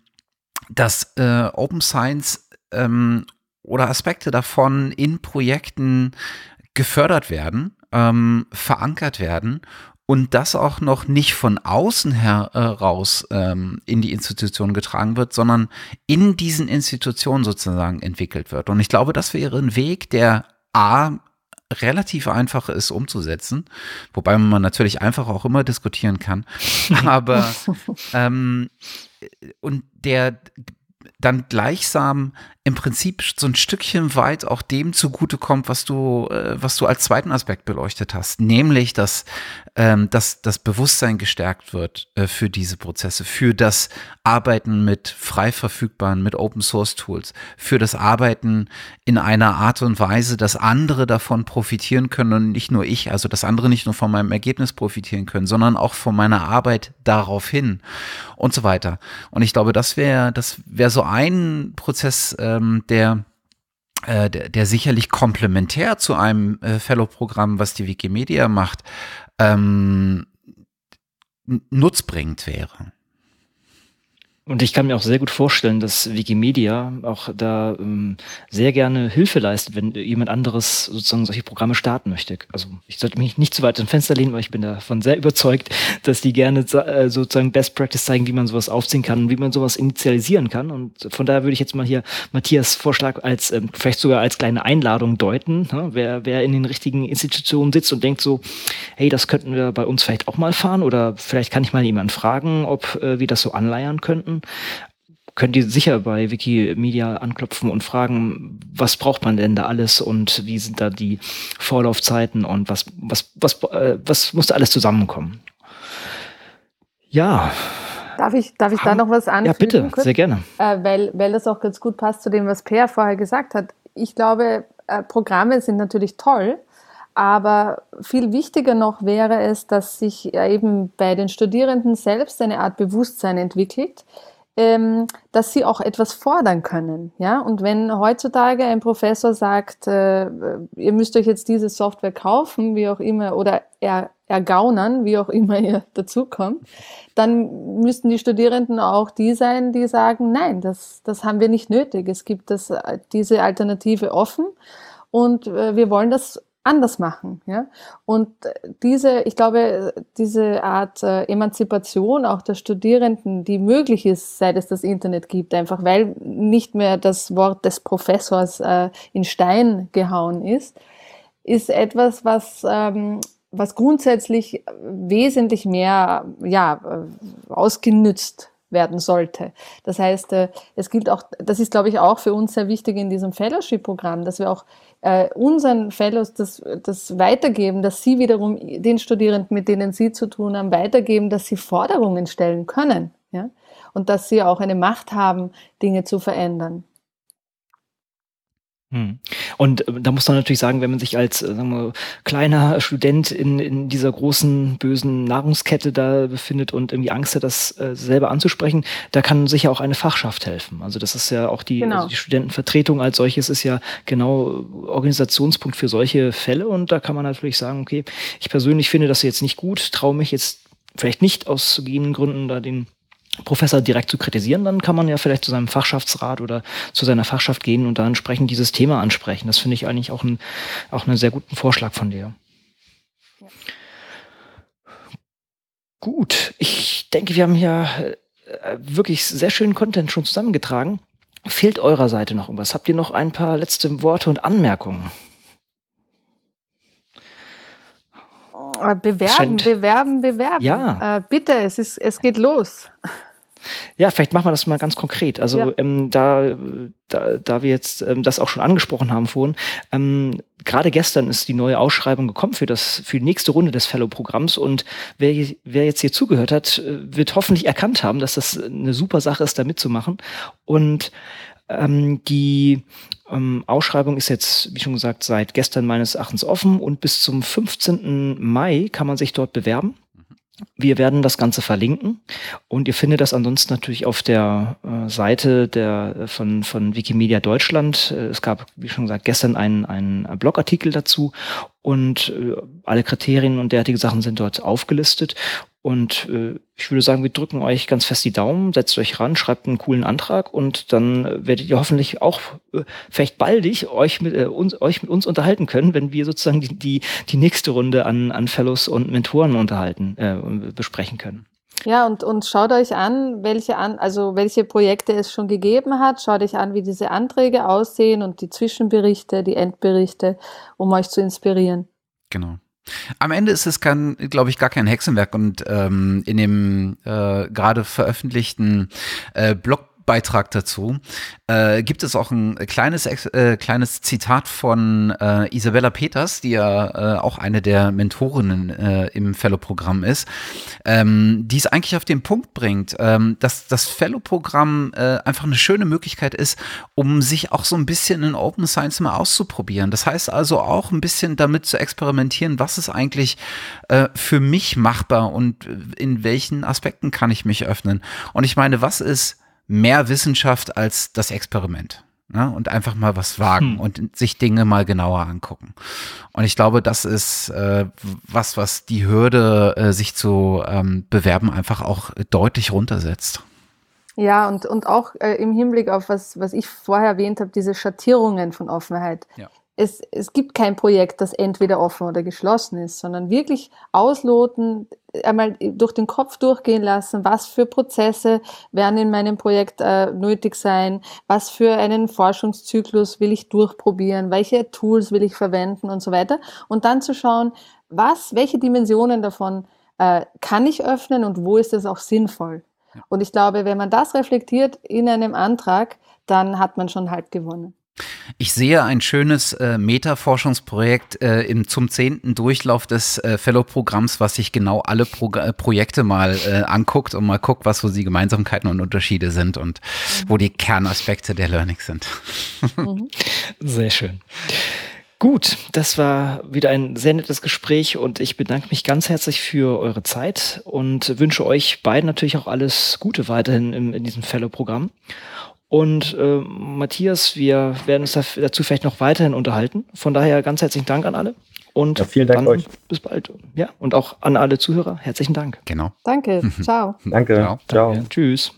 [SPEAKER 1] dass äh, Open Science ähm, oder Aspekte davon in Projekten gefördert werden, ähm, verankert werden und das auch noch nicht von außen heraus ähm, in die Institution getragen wird, sondern in diesen Institutionen sozusagen entwickelt wird. Und ich glaube, das wäre ein Weg, der A, relativ einfach ist umzusetzen, wobei man natürlich einfach auch immer diskutieren kann. Aber ähm, und der dann gleichsam im Prinzip so ein Stückchen weit auch dem zugutekommt, was du, äh, was du als zweiten Aspekt beleuchtet hast, nämlich, dass, ähm, dass das Bewusstsein gestärkt wird äh, für diese Prozesse, für das Arbeiten mit frei verfügbaren, mit Open Source Tools, für das Arbeiten in einer Art und Weise, dass andere davon profitieren können und nicht nur ich, also dass andere nicht nur von meinem Ergebnis profitieren können, sondern auch von meiner Arbeit darauf hin und so weiter. Und ich glaube, das wäre, das wäre so ein Prozess, äh, ähm, der, äh, der, der sicherlich komplementär zu einem äh, Fellow-Programm, was die Wikimedia macht, ähm, nutzbringend wäre.
[SPEAKER 4] Und ich kann mir auch sehr gut vorstellen, dass Wikimedia auch da ähm, sehr gerne Hilfe leistet, wenn jemand anderes sozusagen solche Programme starten möchte. Also ich sollte mich nicht zu weit ins Fenster lehnen, weil ich bin davon sehr überzeugt, dass die gerne äh, sozusagen Best Practice zeigen, wie man sowas aufziehen kann und wie man sowas initialisieren kann. Und von daher würde ich jetzt mal hier Matthias Vorschlag als ähm, vielleicht sogar als kleine Einladung deuten. Ne? Wer, wer in den richtigen Institutionen sitzt und denkt so, hey, das könnten wir bei uns vielleicht auch mal fahren oder vielleicht kann ich mal jemanden fragen, ob äh, wir das so anleiern könnten können die sicher bei Wikimedia anklopfen und fragen, was braucht man denn da alles und wie sind da die Vorlaufzeiten und was, was, was, äh, was muss da alles zusammenkommen? Ja.
[SPEAKER 2] Darf ich, darf ich da noch was anfügen?
[SPEAKER 4] Ja, bitte, kurz? sehr gerne.
[SPEAKER 2] Äh, weil, weil das auch ganz gut passt zu dem, was Per vorher gesagt hat. Ich glaube, äh, Programme sind natürlich toll, aber viel wichtiger noch wäre es, dass sich eben bei den Studierenden selbst eine Art Bewusstsein entwickelt, ähm, dass sie auch etwas fordern können. Ja? Und wenn heutzutage ein Professor sagt, äh, ihr müsst euch jetzt diese Software kaufen, wie auch immer, oder er, ergaunern, wie auch immer ihr dazukommt, dann müssten die Studierenden auch die sein, die sagen, nein, das, das haben wir nicht nötig. Es gibt das, diese Alternative offen und äh, wir wollen das anders machen. Ja? Und diese, ich glaube, diese Art äh, Emanzipation auch der Studierenden, die möglich ist, seit es das Internet gibt, einfach weil nicht mehr das Wort des Professors äh, in Stein gehauen ist, ist etwas, was, ähm, was grundsätzlich wesentlich mehr ja, ausgenützt werden sollte. Das heißt, äh, es gilt auch, das ist, glaube ich, auch für uns sehr wichtig in diesem Fellowship-Programm, dass wir auch äh, unseren Fellows das, das weitergeben, dass sie wiederum den Studierenden, mit denen sie zu tun haben, weitergeben, dass sie Forderungen stellen können. Ja? Und dass sie auch eine Macht haben, Dinge zu verändern.
[SPEAKER 4] Hm. Und äh, da muss man natürlich sagen, wenn man sich als äh, sagen wir, kleiner Student in, in dieser großen bösen Nahrungskette da befindet und irgendwie Angst hat, das äh, selber anzusprechen, da kann sicher auch eine Fachschaft helfen. Also das ist ja auch die, genau. also die Studentenvertretung als solches ist ja genau Organisationspunkt für solche Fälle und da kann man natürlich sagen, okay, ich persönlich finde das jetzt nicht gut, traue mich jetzt vielleicht nicht aus gegebenen Gründen da den Professor direkt zu kritisieren, dann kann man ja vielleicht zu seinem Fachschaftsrat oder zu seiner Fachschaft gehen und da entsprechend dieses Thema ansprechen. Das finde ich eigentlich auch, ein, auch einen sehr guten Vorschlag von dir. Ja. Gut, ich denke, wir haben hier äh, wirklich sehr schönen Content schon zusammengetragen. Fehlt eurer Seite noch irgendwas? Habt ihr noch ein paar letzte Worte und Anmerkungen?
[SPEAKER 2] Bewerben, bewerben, bewerben. Ja. Äh, bitte, es, ist, es geht los.
[SPEAKER 4] Ja, vielleicht machen wir das mal ganz konkret. Also ja. ähm, da, da, da wir jetzt ähm, das auch schon angesprochen haben vorhin, ähm, gerade gestern ist die neue Ausschreibung gekommen für das für die nächste Runde des Fellow-Programms und wer, wer jetzt hier zugehört hat, äh, wird hoffentlich erkannt haben, dass das eine super Sache ist, da mitzumachen. Und ähm, die ähm, Ausschreibung ist jetzt, wie schon gesagt, seit gestern meines Erachtens offen und bis zum 15. Mai kann man sich dort bewerben. Wir werden das Ganze verlinken und ihr findet das ansonsten natürlich auf der äh, Seite der, äh, von, von Wikimedia Deutschland. Äh, es gab, wie schon gesagt, gestern einen, einen Blogartikel dazu und äh, alle Kriterien und derartige Sachen sind dort aufgelistet. Und äh, ich würde sagen, wir drücken euch ganz fest die Daumen, setzt euch ran, schreibt einen coolen Antrag und dann werdet ihr hoffentlich auch äh, vielleicht baldig euch mit, äh, uns, euch mit uns unterhalten können, wenn wir sozusagen die, die, die nächste Runde an, an Fellows und Mentoren unterhalten, äh, besprechen können.
[SPEAKER 2] Ja, und, und schaut euch an, welche an, also welche Projekte es schon gegeben hat. Schaut euch an, wie diese Anträge aussehen und die Zwischenberichte, die Endberichte, um euch zu inspirieren.
[SPEAKER 1] Genau. Am Ende ist es kein, glaube ich, gar kein Hexenwerk und ähm, in dem äh, gerade veröffentlichten äh, Blog Beitrag dazu äh, gibt es auch ein kleines, äh, kleines Zitat von äh, Isabella Peters, die ja äh, auch eine der Mentorinnen äh, im Fellow-Programm ist, ähm, die es eigentlich auf den Punkt bringt, ähm, dass das Fellow-Programm äh, einfach eine schöne Möglichkeit ist, um sich auch so ein bisschen in Open Science mal auszuprobieren. Das heißt also auch ein bisschen damit zu experimentieren, was ist eigentlich für mich machbar und in welchen Aspekten kann ich mich öffnen. Und ich meine, was ist mehr Wissenschaft als das Experiment. Ne? Und einfach mal was wagen hm. und sich Dinge mal genauer angucken. Und ich glaube, das ist äh, was, was die Hürde, äh, sich zu ähm, bewerben, einfach auch deutlich runtersetzt.
[SPEAKER 2] Ja, und, und auch äh, im Hinblick auf was, was ich vorher erwähnt habe, diese Schattierungen von Offenheit. Ja es, es gibt kein Projekt, das entweder offen oder geschlossen ist, sondern wirklich ausloten, einmal durch den Kopf durchgehen lassen, was für Prozesse werden in meinem Projekt äh, nötig sein, was für einen Forschungszyklus will ich durchprobieren, welche Tools will ich verwenden und so weiter. Und dann zu schauen, was, welche Dimensionen davon äh, kann ich öffnen und wo ist es auch sinnvoll. Und ich glaube, wenn man das reflektiert in einem Antrag, dann hat man schon halb gewonnen.
[SPEAKER 1] Ich sehe ein schönes äh, Meta-Forschungsprojekt äh, im, zum zehnten Durchlauf des äh, Fellow-Programms, was sich genau alle Pro äh, Projekte mal äh, anguckt und mal guckt, was so die Gemeinsamkeiten und Unterschiede sind und mhm. wo die Kernaspekte der Learning sind.
[SPEAKER 4] Mhm. Sehr schön. Gut, das war wieder ein sehr nettes Gespräch und ich bedanke mich ganz herzlich für eure Zeit und wünsche euch beiden natürlich auch alles Gute weiterhin in, in diesem Fellow-Programm. Und äh, Matthias, wir werden uns dazu vielleicht noch weiterhin unterhalten. Von daher ganz herzlichen Dank an alle. Und
[SPEAKER 3] ja, vielen Dank euch.
[SPEAKER 4] Bis bald. Ja, und auch an alle Zuhörer. Herzlichen Dank.
[SPEAKER 1] Genau.
[SPEAKER 2] Danke. Ciao.
[SPEAKER 3] Danke. Ciao.
[SPEAKER 4] Ciao. Danke. Tschüss.